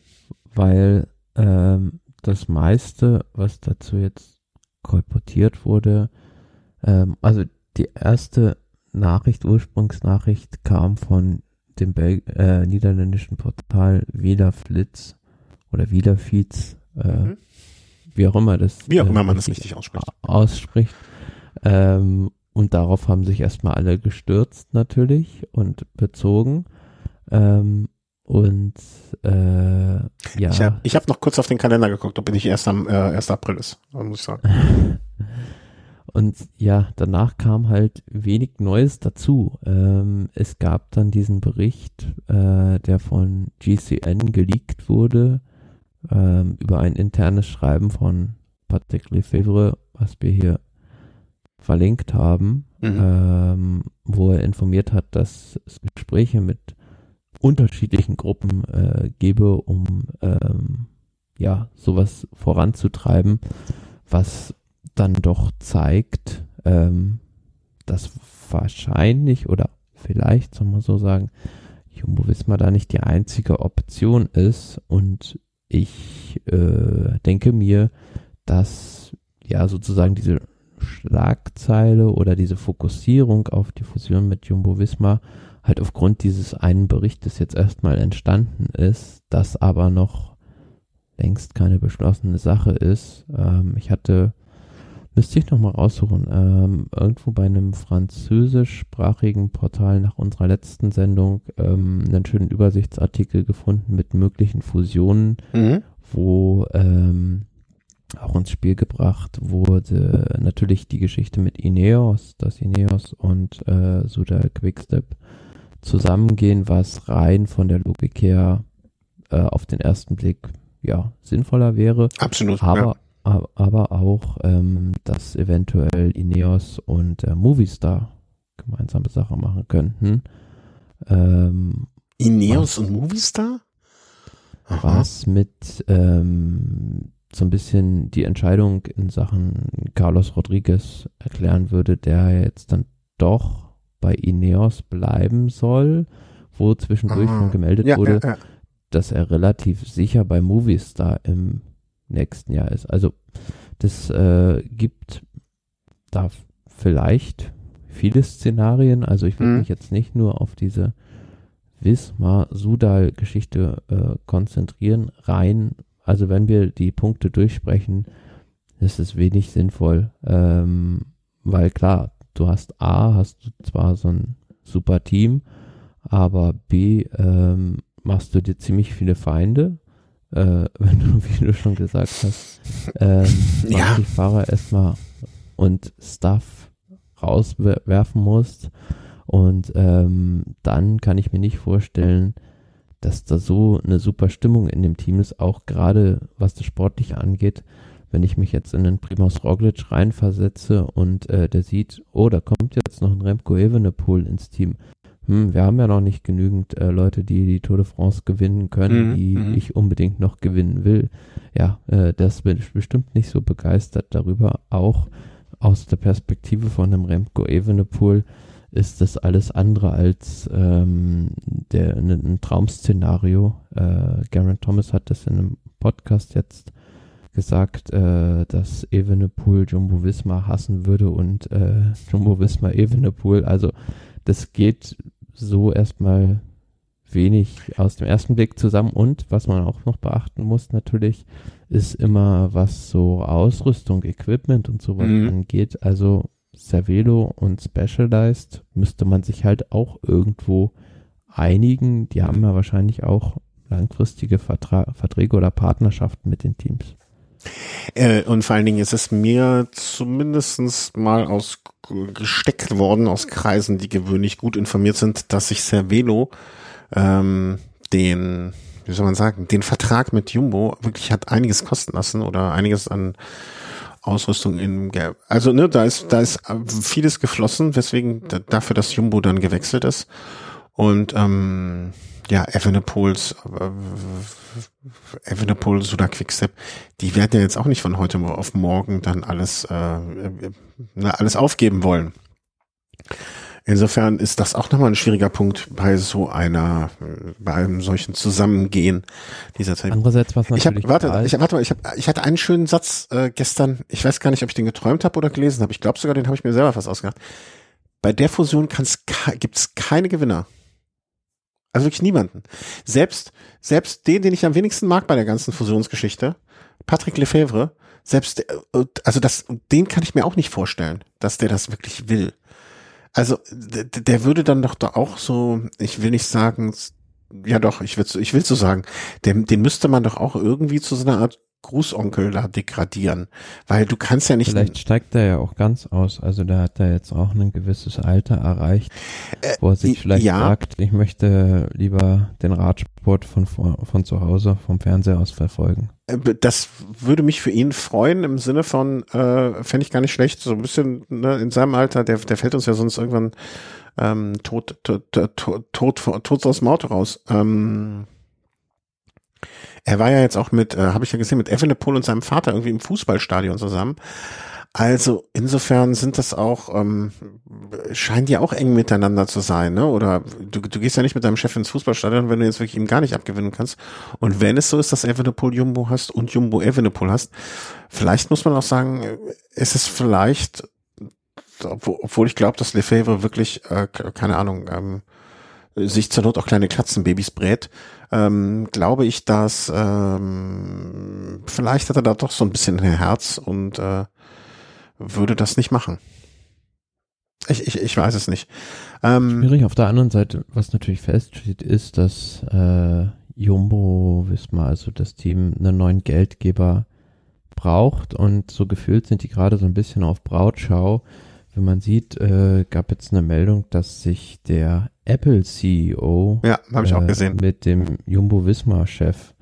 weil ähm, das meiste, was dazu jetzt kolportiert wurde, ähm, also die erste Nachricht, Ursprungsnachricht kam von dem Bel äh, niederländischen Portal Wiederflitz oder Wiederfeeds, äh, mhm. wie auch immer das wie auch immer man das richtig ausspricht. ausspricht ähm, und darauf haben sich erstmal alle gestürzt natürlich und bezogen. Ähm, und äh, ja. Ich habe hab noch kurz auf den Kalender geguckt, ob nicht erst am äh, 1. April ist, muss ich sagen. und ja, danach kam halt wenig Neues dazu. Ähm, es gab dann diesen Bericht, äh, der von GCN geleakt wurde, ähm, über ein internes Schreiben von Patrick Lefebvre, was wir hier verlinkt haben, mhm. ähm, wo er informiert hat, dass es Gespräche mit unterschiedlichen Gruppen äh, gebe, um ähm, ja sowas voranzutreiben, was dann doch zeigt, ähm, dass wahrscheinlich oder vielleicht, soll man so sagen, Jumbo Wismar da nicht die einzige Option ist und ich äh, denke mir, dass ja sozusagen diese Schlagzeile oder diese Fokussierung auf die Fusion mit Jumbo Visma halt aufgrund dieses einen Berichtes jetzt erstmal entstanden ist, das aber noch längst keine beschlossene Sache ist. Ähm, ich hatte, müsste ich nochmal raussuchen, ähm, irgendwo bei einem französischsprachigen Portal nach unserer letzten Sendung ähm, einen schönen Übersichtsartikel gefunden mit möglichen Fusionen, mhm. wo ähm, auch ins Spiel gebracht wurde natürlich die Geschichte mit Ineos, dass Ineos und äh, Suda Quickstep zusammengehen, was rein von der Logik her äh, auf den ersten Blick ja sinnvoller wäre. Absolut. Aber, ja. aber auch, ähm, dass eventuell Ineos und äh, Movistar gemeinsame Sachen machen könnten. Ähm, Ineos was, und Movistar? Aha. Was mit ähm, so ein bisschen die Entscheidung in Sachen Carlos Rodriguez erklären würde, der jetzt dann doch bei Ineos bleiben soll, wo zwischendurch Aha. schon gemeldet ja, wurde, ja, ja. dass er relativ sicher bei Movistar im nächsten Jahr ist. Also das äh, gibt da vielleicht viele Szenarien. Also ich will mhm. mich jetzt nicht nur auf diese Wismar-Sudal-Geschichte äh, konzentrieren, rein also wenn wir die Punkte durchsprechen, ist es wenig sinnvoll, ähm, weil klar, du hast A, hast du zwar so ein super Team, aber B, ähm, machst du dir ziemlich viele Feinde, äh, wenn du, wie du schon gesagt hast, ähm, ja. die Fahrer erstmal und Stuff rauswerfen musst. Und ähm, dann kann ich mir nicht vorstellen, dass da so eine super Stimmung in dem Team ist, auch gerade was das Sportliche angeht. Wenn ich mich jetzt in den Primus Roglic reinversetze und äh, der sieht, oh, da kommt jetzt noch ein Remco Evenepoel ins Team. Hm, wir haben ja noch nicht genügend äh, Leute, die die Tour de France gewinnen können, mhm, die mhm. ich unbedingt noch gewinnen will. Ja, äh, das bin ich bestimmt nicht so begeistert darüber. Auch aus der Perspektive von einem Remco Evenepoel ist das alles andere als ähm, der, ein, ein Traum-Szenario. Äh, Garen Thomas hat das in einem Podcast jetzt gesagt, äh, dass Evenepoel Jumbo Visma hassen würde und äh, Jumbo Visma Evenepoel. Also das geht so erstmal wenig aus dem ersten Blick zusammen. Und was man auch noch beachten muss natürlich, ist immer, was so Ausrüstung, Equipment und sowas mhm. angeht. Also Cervelo und Specialized müsste man sich halt auch irgendwo einigen. Die haben ja wahrscheinlich auch langfristige Vertra Verträge oder Partnerschaften mit den Teams. Äh, und vor allen Dingen ist es mir zumindestens mal aus gesteckt worden aus Kreisen, die gewöhnlich gut informiert sind, dass sich Cervelo ähm, den, wie soll man sagen, den Vertrag mit Jumbo wirklich hat einiges kosten lassen oder einiges an Ausrüstung in Gelb. Also ne, da ist da ist vieles geflossen, weswegen dafür, dass Jumbo dann gewechselt ist und ähm, ja, Evenepoels, äh, Evenepoel, Suda Quickstep, die werden ja jetzt auch nicht von heute auf morgen dann alles, äh, äh, alles aufgeben wollen. Insofern ist das auch nochmal ein schwieriger Punkt bei so einer, bei einem solchen Zusammengehen dieser Zeit. Andererseits was natürlich. Ich hab, warte, ich, warte mal, ich, hab, ich hatte einen schönen Satz äh, gestern. Ich weiß gar nicht, ob ich den geträumt habe oder gelesen habe. Ich glaube sogar, den habe ich mir selber fast ausgedacht. Bei der Fusion gibt es keine Gewinner. Also wirklich niemanden. Selbst, selbst den, den ich am wenigsten mag bei der ganzen Fusionsgeschichte, Patrick Lefebvre, selbst, äh, also das, den kann ich mir auch nicht vorstellen, dass der das wirklich will. Also, der würde dann doch da auch so, ich will nicht sagen, ja doch, ich will, ich will so sagen, den, den müsste man doch auch irgendwie zu so einer Art Grußonkel da degradieren, weil du kannst ja nicht. Vielleicht steigt er ja auch ganz aus, also da hat er jetzt auch ein gewisses Alter erreicht, äh, wo er sich vielleicht ja. sagt, ich möchte lieber den Radsport von, von zu Hause, vom Fernseher aus verfolgen. Äh, das würde mich für ihn freuen im Sinne von, äh, fände ich gar nicht schlecht, so ein bisschen ne, in seinem Alter, der, der fällt uns ja sonst irgendwann ähm, tot, tot, tot, tot, tot, tot aus dem Auto raus. Ähm, er war ja jetzt auch mit, äh, habe ich ja gesehen, mit Evenepoel und seinem Vater irgendwie im Fußballstadion zusammen. Also insofern sind das auch, ähm, scheinen die auch eng miteinander zu sein, ne? Oder du, du gehst ja nicht mit deinem Chef ins Fußballstadion, wenn du jetzt wirklich ihm gar nicht abgewinnen kannst. Und wenn es so ist, dass Evenepoel Jumbo hast und Jumbo Evenepoel hast, vielleicht muss man auch sagen, ist es vielleicht, obwohl ich glaube, dass Lefebvre wirklich, äh, keine Ahnung, ähm, sich zur Not auch kleine Katzenbabys brät, ähm, glaube ich, dass ähm, vielleicht hat er da doch so ein bisschen ein Herz und äh, würde das nicht machen. Ich, ich, ich weiß es nicht. Ähm, Schwierig. Auf der anderen Seite, was natürlich feststeht, ist, dass äh, Jumbo Wismar, also das Team, einen neuen Geldgeber braucht und so gefühlt sind die gerade so ein bisschen auf Brautschau. Wenn man sieht, äh, gab jetzt eine Meldung, dass sich der Apple CEO ja, hab ich auch äh, gesehen. mit dem Jumbo Wismar Chef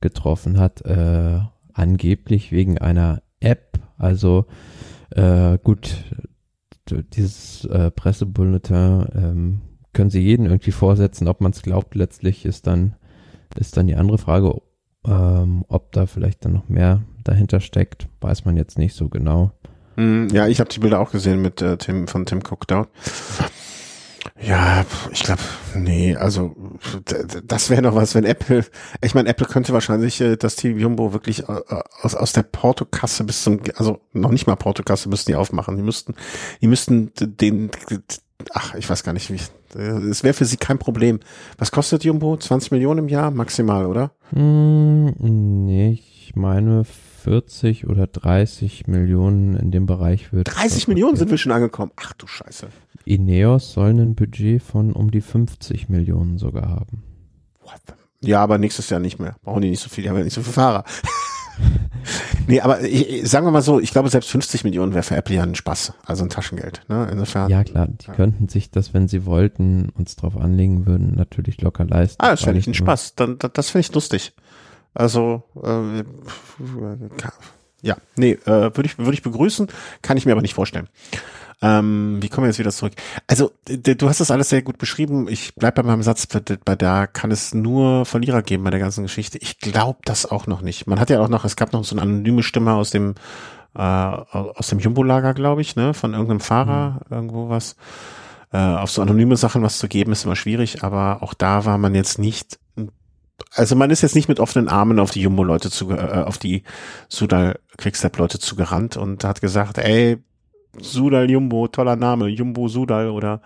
getroffen hat, äh, angeblich wegen einer App. Also äh, gut, dieses äh, Pressebulletin ähm, können Sie jeden irgendwie vorsetzen, ob man es glaubt. Letztlich ist dann ist dann die andere Frage, ähm, ob da vielleicht dann noch mehr dahinter steckt, weiß man jetzt nicht so genau. Hm, ja, ich habe die Bilder auch gesehen mit äh, Tim von Tim Cook dort. Ja, ich glaube, nee, also das wäre noch was, wenn Apple, ich meine, Apple könnte wahrscheinlich äh, das Team Jumbo wirklich äh, aus, aus der Portokasse bis zum, also noch nicht mal Portokasse müssten die aufmachen. Die müssten, die müssten den, ach, ich weiß gar nicht, wie, es wäre für sie kein Problem. Was kostet Jumbo? 20 Millionen im Jahr? Maximal, oder? Mm, nee, ich meine 40 oder 30 Millionen in dem Bereich wird. 30 Millionen sind wir schon angekommen. Ach du Scheiße. Ineos soll ein Budget von um die 50 Millionen sogar haben. What? Ja, aber nächstes Jahr nicht mehr. Brauchen die nicht so viel, die haben ja nicht so viele Fahrer. nee, aber ich, sagen wir mal so, ich glaube, selbst 50 Millionen wäre für Apple ja ein Spaß, also ein Taschengeld. Ne? Insofern. Ja, klar, die ja. könnten sich das, wenn sie wollten, uns drauf anlegen würden, natürlich locker leisten. Ah, das fände ich ein Spaß. Dann, das, das finde ich lustig. Also, äh, ja, nee, äh, würde ich, würde ich begrüßen, kann ich mir aber nicht vorstellen. Ähm, wie kommen wir jetzt wieder zurück? Also, du hast das alles sehr gut beschrieben. Ich bleib bei meinem Satz, bei da kann es nur Verlierer geben bei der ganzen Geschichte. Ich glaube das auch noch nicht. Man hat ja auch noch, es gab noch so eine anonyme Stimme aus dem äh, aus dem Jumbo-Lager, glaube ich, ne, von irgendeinem Fahrer, mhm. irgendwo was. Äh, auf so anonyme Sachen was zu geben, ist immer schwierig, aber auch da war man jetzt nicht also man ist jetzt nicht mit offenen Armen auf die Jumbo-Leute zu, äh, auf die Sudal Quickstep-Leute zugerannt und hat gesagt, ey, Sudal Jumbo, toller Name, Jumbo Sudal oder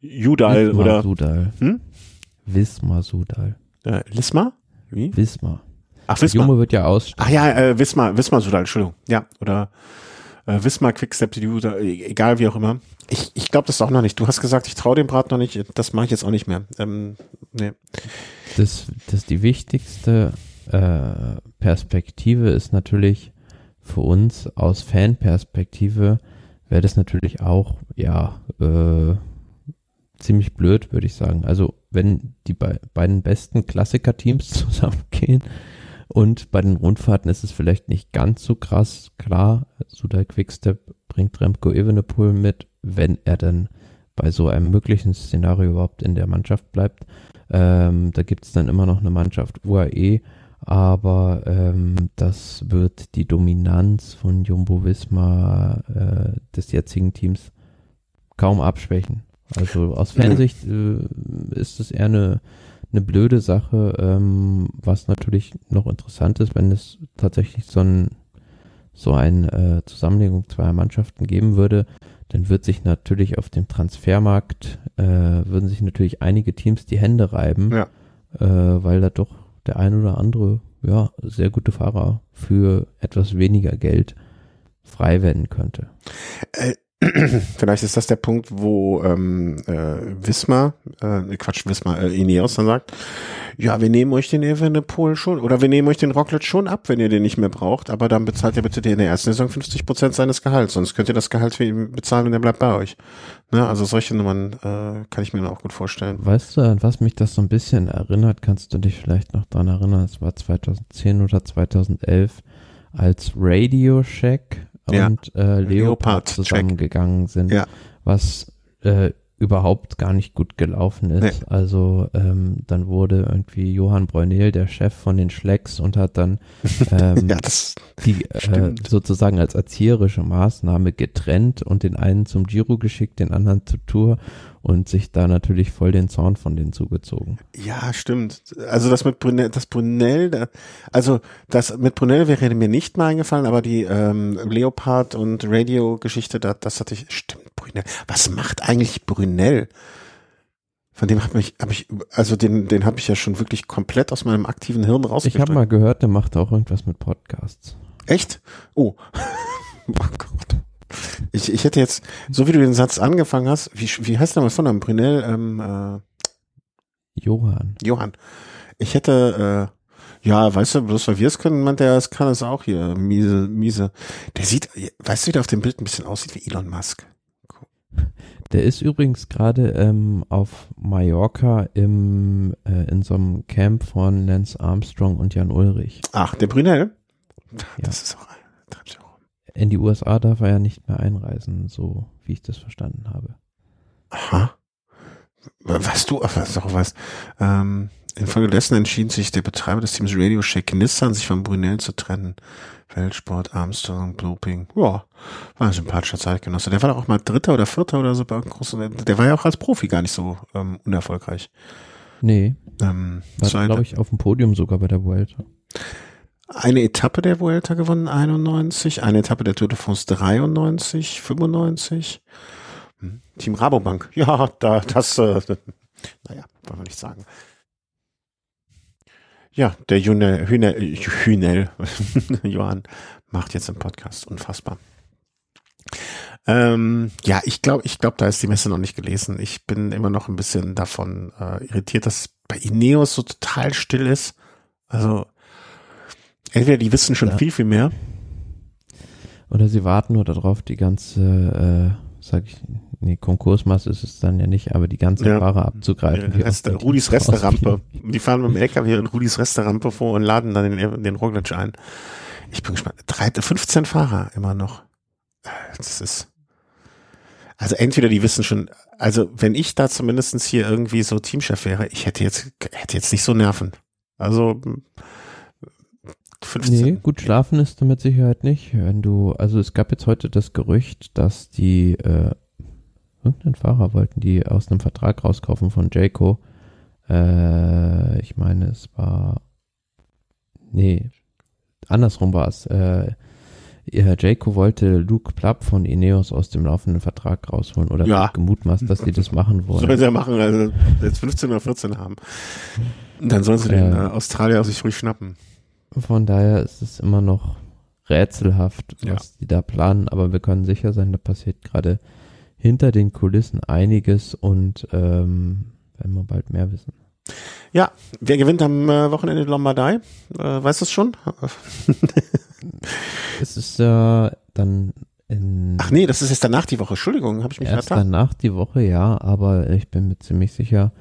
Judal Wismar oder Sudal. Hm? Wismar Sudal. Äh, Lismar? Wie? Wismar. Ach, Wismar. Jumbo wird ja aussteigen. Ach ja, äh, Wismar, Wismar Sudal, Entschuldigung. Ja, oder äh, Wismar Quickstep, User, egal wie auch immer. Ich, ich glaube das auch noch nicht. Du hast gesagt, ich traue dem Brat noch nicht. Das mache ich jetzt auch nicht mehr. Ähm, nee. Das, das die wichtigste äh, Perspektive ist natürlich für uns aus Fanperspektive wäre das natürlich auch, ja, äh, ziemlich blöd, würde ich sagen. Also wenn die be beiden besten Klassiker-Teams zusammengehen und bei den Rundfahrten ist es vielleicht nicht ganz so krass. Klar, Sudal Quickstep bringt Remco Evenepoel mit, wenn er dann bei so einem möglichen Szenario überhaupt in der Mannschaft bleibt. Ähm, da gibt es dann immer noch eine Mannschaft UAE, aber ähm, das wird die Dominanz von Jumbo Visma äh, des jetzigen Teams kaum abschwächen. Also aus Fansicht äh, ist es eher eine, eine blöde Sache, ähm, was natürlich noch interessant ist, wenn es tatsächlich so ein so eine äh, Zusammenlegung zweier Mannschaften geben würde, dann wird sich natürlich auf dem Transfermarkt, äh, würden sich natürlich einige Teams die Hände reiben, Ja. äh, weil da doch der ein oder andere, ja, sehr gute Fahrer für etwas weniger Geld frei werden könnte. Äh, vielleicht ist das der Punkt, wo ähm, äh, Wismar, äh, Quatsch, Wismar, äh, Ineos dann sagt, ja, wir nehmen euch den Evenepoel schon, oder wir nehmen euch den Rocklet schon ab, wenn ihr den nicht mehr braucht, aber dann bezahlt ihr bitte in der ersten Saison 50 Prozent seines Gehalts, sonst könnt ihr das Gehalt für ihn bezahlen und er bleibt bei euch. Ne, also solche Nummern äh, kann ich mir auch gut vorstellen. Weißt du, an was mich das so ein bisschen erinnert? Kannst du dich vielleicht noch dran erinnern? Es war 2010 oder 2011, als Radio Shack Ja. und äh, Leopard Leopard zusammengegangen sind, Ja. was äh, überhaupt gar nicht gut gelaufen ist. Also ähm, dann wurde irgendwie Johann Breunel der Chef von den Schlecks und hat dann ähm, Ja, das die äh, sozusagen als erzieherische Maßnahme getrennt und den einen zum Giro geschickt, den anderen zur Tour und sich da natürlich voll den Zorn von denen zugezogen. Ja, stimmt. Also das mit Brunel, das Brunel, also das mit Brunel wäre mir nicht mal eingefallen, aber die ähm, Leopard und Radio-Geschichte, da, das hatte ich. Stimmt, Brunel. Was macht eigentlich Brunel? Von dem hat mich, habe ich, also den, den habe ich ja schon wirklich komplett aus meinem aktiven Hirn Ich rausgedrückt. habe mal gehört, der macht auch irgendwas mit Podcasts. Echt? Oh. oh Gott. Ich, ich hätte jetzt, so wie du den Satz angefangen hast, wie, wie heißt der mal von einem Brunel? Ähm, äh, Johann. Johann, ich hätte, äh, ja, weißt du, bloß weil wir es können, man, der es kann es auch hier, miese, miese. Der sieht, weißt du, wie der auf dem Bild ein bisschen aussieht wie Elon Musk. Der ist übrigens gerade ähm, auf Mallorca im, äh, in so einem Camp von Lance Armstrong und Jan Ulrich. Ach, der Brunel? Das ist auch, treibt sich auch. In die USA darf er ja nicht mehr einreisen, so wie ich das verstanden habe. Aha. Was du, was auch weißt, ähm, infolgedessen entschieden sich der Betreiber des Teams Radio Shack Nissan, sich von Brunel zu trennen. Weltsport, Armstrong, Doping. Ja, war ein sympathischer Zeitgenosse. Der war doch auch mal Dritter oder Vierter oder so bei großen, der war ja auch als Profi gar nicht so ähm, unerfolgreich. Nee, Ähm, war, so glaube ich, auf dem Podium sogar bei der Vuelta. eine Etappe der Vuelta gewonnen, 91, eine Etappe der Tour de France 93, 95. Hm, Team Rabobank, ja, da, das, äh, naja, wollen wir nicht sagen. Ja, der Hünel, Hünel, Hünel, Johann macht jetzt einen Podcast, unfassbar. Ähm, ja, ich glaube, ich glaube, da ist die Messe noch nicht gelesen. Ich bin immer noch ein bisschen davon äh, irritiert, dass bei Ineos so total still ist. Also entweder die wissen schon Ja. viel, viel mehr. Oder sie warten nur darauf, die ganze, äh, sag ich, nee, Konkursmasse ist es dann ja nicht, aber die ganzen Ja. Fahrer abzugreifen. Reste, den Rudis Resterampe. Die fahren mit dem LKW in Rudis Resterampe vor und laden dann den, den Roglic ein. Ich bin gespannt. Drei, 15 Fahrer immer noch. Das ist, also entweder die wissen schon, also wenn ich da zumindestens hier irgendwie so Teamchef wäre, ich hätte jetzt, hätte jetzt nicht so Nerven. Also, 15. Nee, gut schlafen ist du mit Sicherheit nicht. Wenn du, also es gab jetzt heute das Gerücht, dass die äh, irgendeinen Fahrer wollten die aus einem Vertrag rauskaufen von Jayco. Äh, ich meine, es war nee, andersrum war es. Äh, ja, Jayco wollte Luke Plapp von Ineos aus dem laufenden Vertrag rausholen oder Ja. gemutmaßt, dass die das machen wollen. Sollen sie ja machen, also jetzt 15 oder 14 haben. Dann sollen sie den Äh. äh, Australier sich ruhig schnappen. Von daher ist es immer noch rätselhaft, Ja. was die da planen, aber wir können sicher sein, da passiert gerade hinter den Kulissen einiges und ähm, werden wir bald mehr wissen. Ja, wer gewinnt am äh, Wochenende die Lombardei? Äh, weißt du es schon? Es ist ja dann in Ach nee, das ist jetzt danach die Woche. Entschuldigung, habe ich mich erst vertan. danach die Woche, ja, aber ich bin mir ziemlich sicher,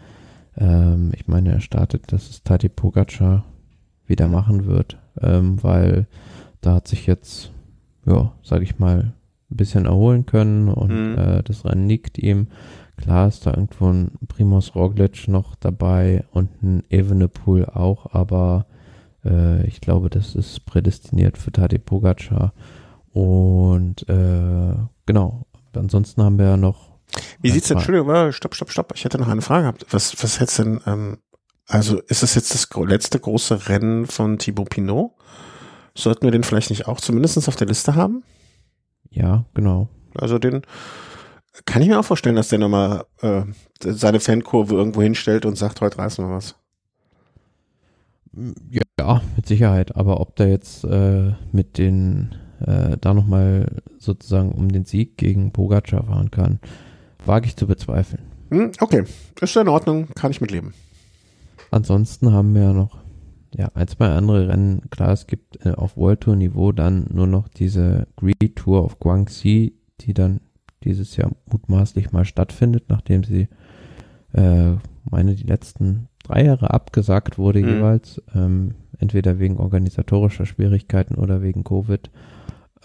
ähm, ich meine, er startet, dass es Tati Pogacar wieder machen wird, ähm, weil da hat sich jetzt, ja, sag ich mal, ein bisschen erholen können und Mhm. äh, das Rennen liegt ihm. Klar ist da irgendwo ein Primoz Roglic noch dabei und ein Evenepoel auch, aber äh, ich glaube, das ist prädestiniert für Tadej Pogacar. Und äh, genau, ansonsten haben wir ja noch Wie sieht's denn? Entschuldigung, stopp, stopp, stopp. Ich hätte noch eine Frage gehabt. Was, was hättest denn, ähm, also ist das jetzt das letzte große Rennen von Thibaut Pinot? Sollten wir den vielleicht nicht auch zumindest auf der Liste haben? Ja, genau. Also den kann ich mir auch vorstellen, dass der nochmal äh, seine Fankurve irgendwo hinstellt und sagt, heute reißen wir was. Ja, mit Sicherheit. Aber ob der jetzt äh, mit den äh, da nochmal sozusagen um den Sieg gegen Pogacar fahren kann, wage ich zu bezweifeln. Hm, okay, ist in Ordnung, kann ich mitleben. Ansonsten haben wir ja noch ja, ein, zwei andere Rennen. Klar, es gibt äh, auf World Tour Niveau dann nur noch diese Greed Tour of Guangxi, die dann dieses Jahr mutmaßlich mal stattfindet, nachdem sie, äh, meine, die letzten drei Jahre abgesagt wurde Mhm. jeweils, ähm, entweder wegen organisatorischer Schwierigkeiten oder wegen Covid.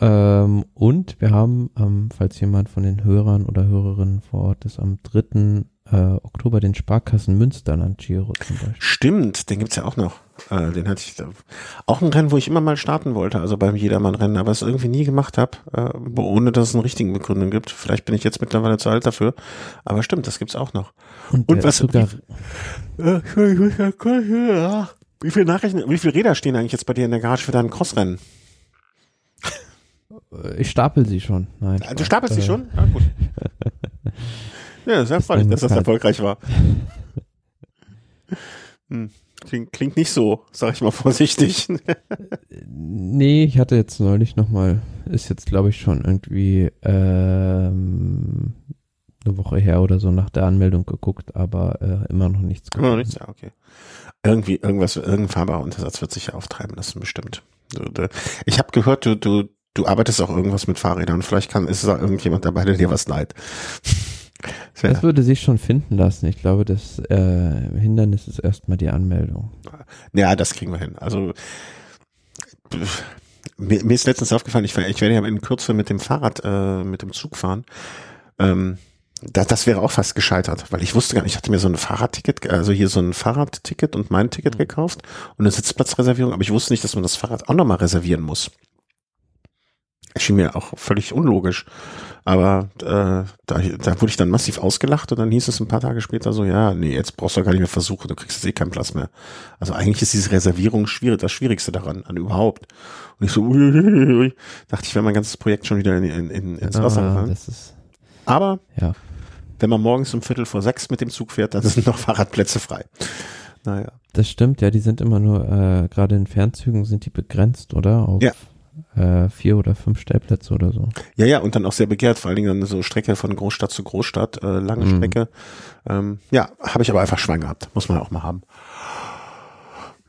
Ähm, und wir haben, ähm, falls jemand von den Hörern oder Hörerinnen vor Ort ist, am 3. Äh, Oktober den Sparkassen Münsterland Giro zum Beispiel. Stimmt, den gibt's ja auch noch. Äh, den hatte ich da. auch ein Rennen, wo ich immer mal starten wollte, also beim Jedermann-Rennen, aber es irgendwie nie gemacht habe, äh, ohne dass es eine richtige Begründung gibt. Vielleicht bin ich jetzt mittlerweile zu alt dafür, aber stimmt, das gibt's auch noch. Und der was- sogar. Wie viele Nachrichten, wie viele Räder stehen eigentlich jetzt bei dir in der Garage für dein Crossrennen? äh, ich stapel sie schon. Nein. Du stapelst sie äh, schon? Ja, gut. Ja, sehr freundlich, dass das halt- erfolgreich war. Hm. Klingt, klingt nicht so, sag ich mal vorsichtig. Nee, ich hatte jetzt neulich nochmal, ist jetzt glaube ich schon irgendwie ähm, eine Woche her oder so nach der Anmeldung geguckt, aber äh, immer noch nichts Immer noch gefunden. nichts, ja, okay. Irgendwie, irgendwas, irgendein fahrbarer Untersatz wird sich ja auftreiben lassen, bestimmt. Ich habe gehört, du, du, du arbeitest auch irgendwas mit Fahrrädern. Vielleicht kann, ist da irgendjemand dabei, der dir was leiht. Das wär- Das würde sich schon finden lassen. Ich glaube, das äh, Hindernis ist erstmal die Anmeldung. Ja, das kriegen wir hin. Also pff, mir, mir ist letztens aufgefallen, ich, ich werde ja in Kürze mit dem Fahrrad, äh, mit dem Zug fahren. Ähm, da, das wäre auch fast gescheitert, weil ich wusste gar nicht, ich hatte mir so ein Fahrradticket, also hier so ein Fahrradticket und mein Ticket gekauft und eine Sitzplatzreservierung, aber ich wusste nicht, dass man das Fahrrad auch nochmal reservieren muss. Schien mir auch völlig unlogisch. Aber äh, da, da wurde ich dann massiv ausgelacht und dann hieß es ein paar Tage später so, ja, nee, jetzt brauchst du gar nicht mehr versuchen, du kriegst jetzt eh keinen Platz mehr. Also eigentlich ist diese Reservierung schwierig, das Schwierigste daran, an überhaupt. Und ich so, ui, ui, ui, dachte ich, wäre mein ganzes Projekt schon wieder in, in, in, ins Wasser Ah, gefallen. ist, Aber ja. wenn man morgens um Viertel vor sechs mit dem Zug fährt, dann sind noch Fahrradplätze frei. Naja. Das stimmt, ja, die sind immer nur, äh, gerade in Fernzügen sind die begrenzt, oder? Auf Ja. Äh, vier oder fünf Stellplätze oder so. Ja, ja, und dann auch sehr begehrt, vor allen Dingen dann so Strecke von Großstadt zu Großstadt, äh, lange Mhm. Strecke. Ähm, ja, habe ich aber einfach Schwein gehabt. Muss man auch mal haben.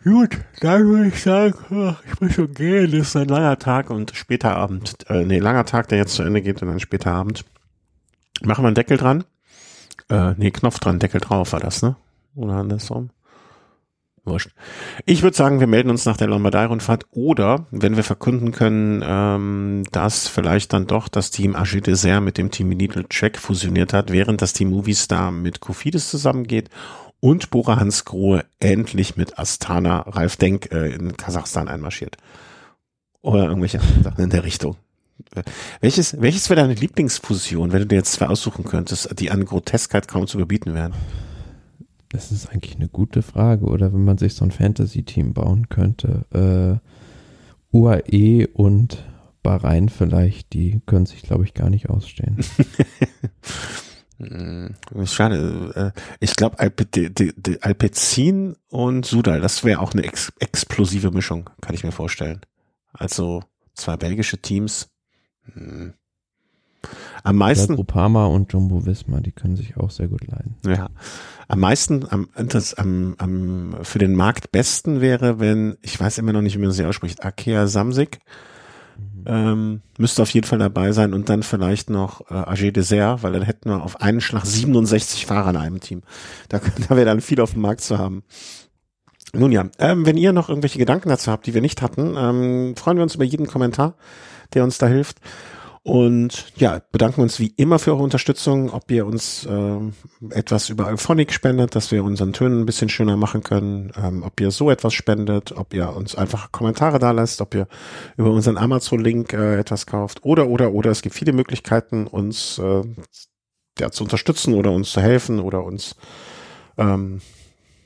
Gut, dann würde ich sagen, ich muss schon gehen, das ist ein langer Tag und später Abend. Äh, nee, langer Tag, der jetzt zu Ende geht und dann später Abend. Machen wir einen Deckel dran? Äh, nee, Knopf dran, Deckel drauf war das, ne? Oder andersrum? Wurscht. Ich würde sagen, wir melden uns nach der Lombardei-Rundfahrt oder wenn wir verkünden können, ähm, dass vielleicht dann doch das Team AG Dessert mit dem Team Needle Check fusioniert hat, während das Team Movistar mit Kofidis zusammengeht und Bora Hansgrohe endlich mit Astana Ralf Denk äh, in Kasachstan einmarschiert. Oder irgendwelche Sachen in der Richtung. Welches, welches wäre deine Lieblingsfusion, wenn du dir jetzt zwei aussuchen könntest, die an Groteskheit kaum zu überbieten wären? Das ist eigentlich eine gute Frage. Oder wenn man sich so ein Fantasy-Team bauen könnte. Äh, UAE und Bahrain vielleicht, die können sich, glaube ich, gar nicht ausstehen. Hm, Schade. äh, Ich glaube, Alpe, Alpecin und Sudal, das wäre auch eine ex explosive Mischung, kann ich mir vorstellen. Also zwei belgische Teams. Hm. Am meisten. Groupama und Jumbo Visma, die können sich auch sehr gut leiden. Ja. Am meisten, am, das, am, am, für den Markt besten wäre, wenn, ich weiß immer noch nicht, wie man sie ausspricht, Akea Samsic, mhm. ähm, müsste auf jeden Fall dabei sein und dann vielleicht noch äh, AG Dessert, weil dann hätten wir auf einen Schlag 67 Fahrer in einem Team. Da, da wäre dann viel auf dem Markt zu haben. Nun ja, ähm, wenn ihr noch irgendwelche Gedanken dazu habt, die wir nicht hatten, ähm, freuen wir uns über jeden Kommentar, der uns da hilft. Und ja, bedanken uns wie immer für eure Unterstützung, ob ihr uns äh, etwas über Euphonic spendet, dass wir unseren Tönen ein bisschen schöner machen können, ähm, ob ihr so etwas spendet, ob ihr uns einfach Kommentare da lasst, ob ihr über unseren Amazon-Link äh, etwas kauft oder, oder, oder. Es gibt viele Möglichkeiten, uns äh, ja, zu unterstützen oder uns zu helfen oder uns ähm,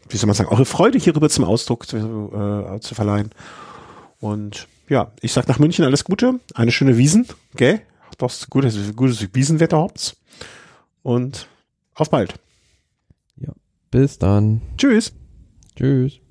wie soll man sagen, eure Freude hierüber zum Ausdruck zu, äh, zu verleihen. Und ja, ich sag nach München alles Gute, eine schöne Wiesen, gell? Das gutes, gutes Wiesenwetter habt's. Und auf bald. Ja, bis dann. Tschüss. Tschüss.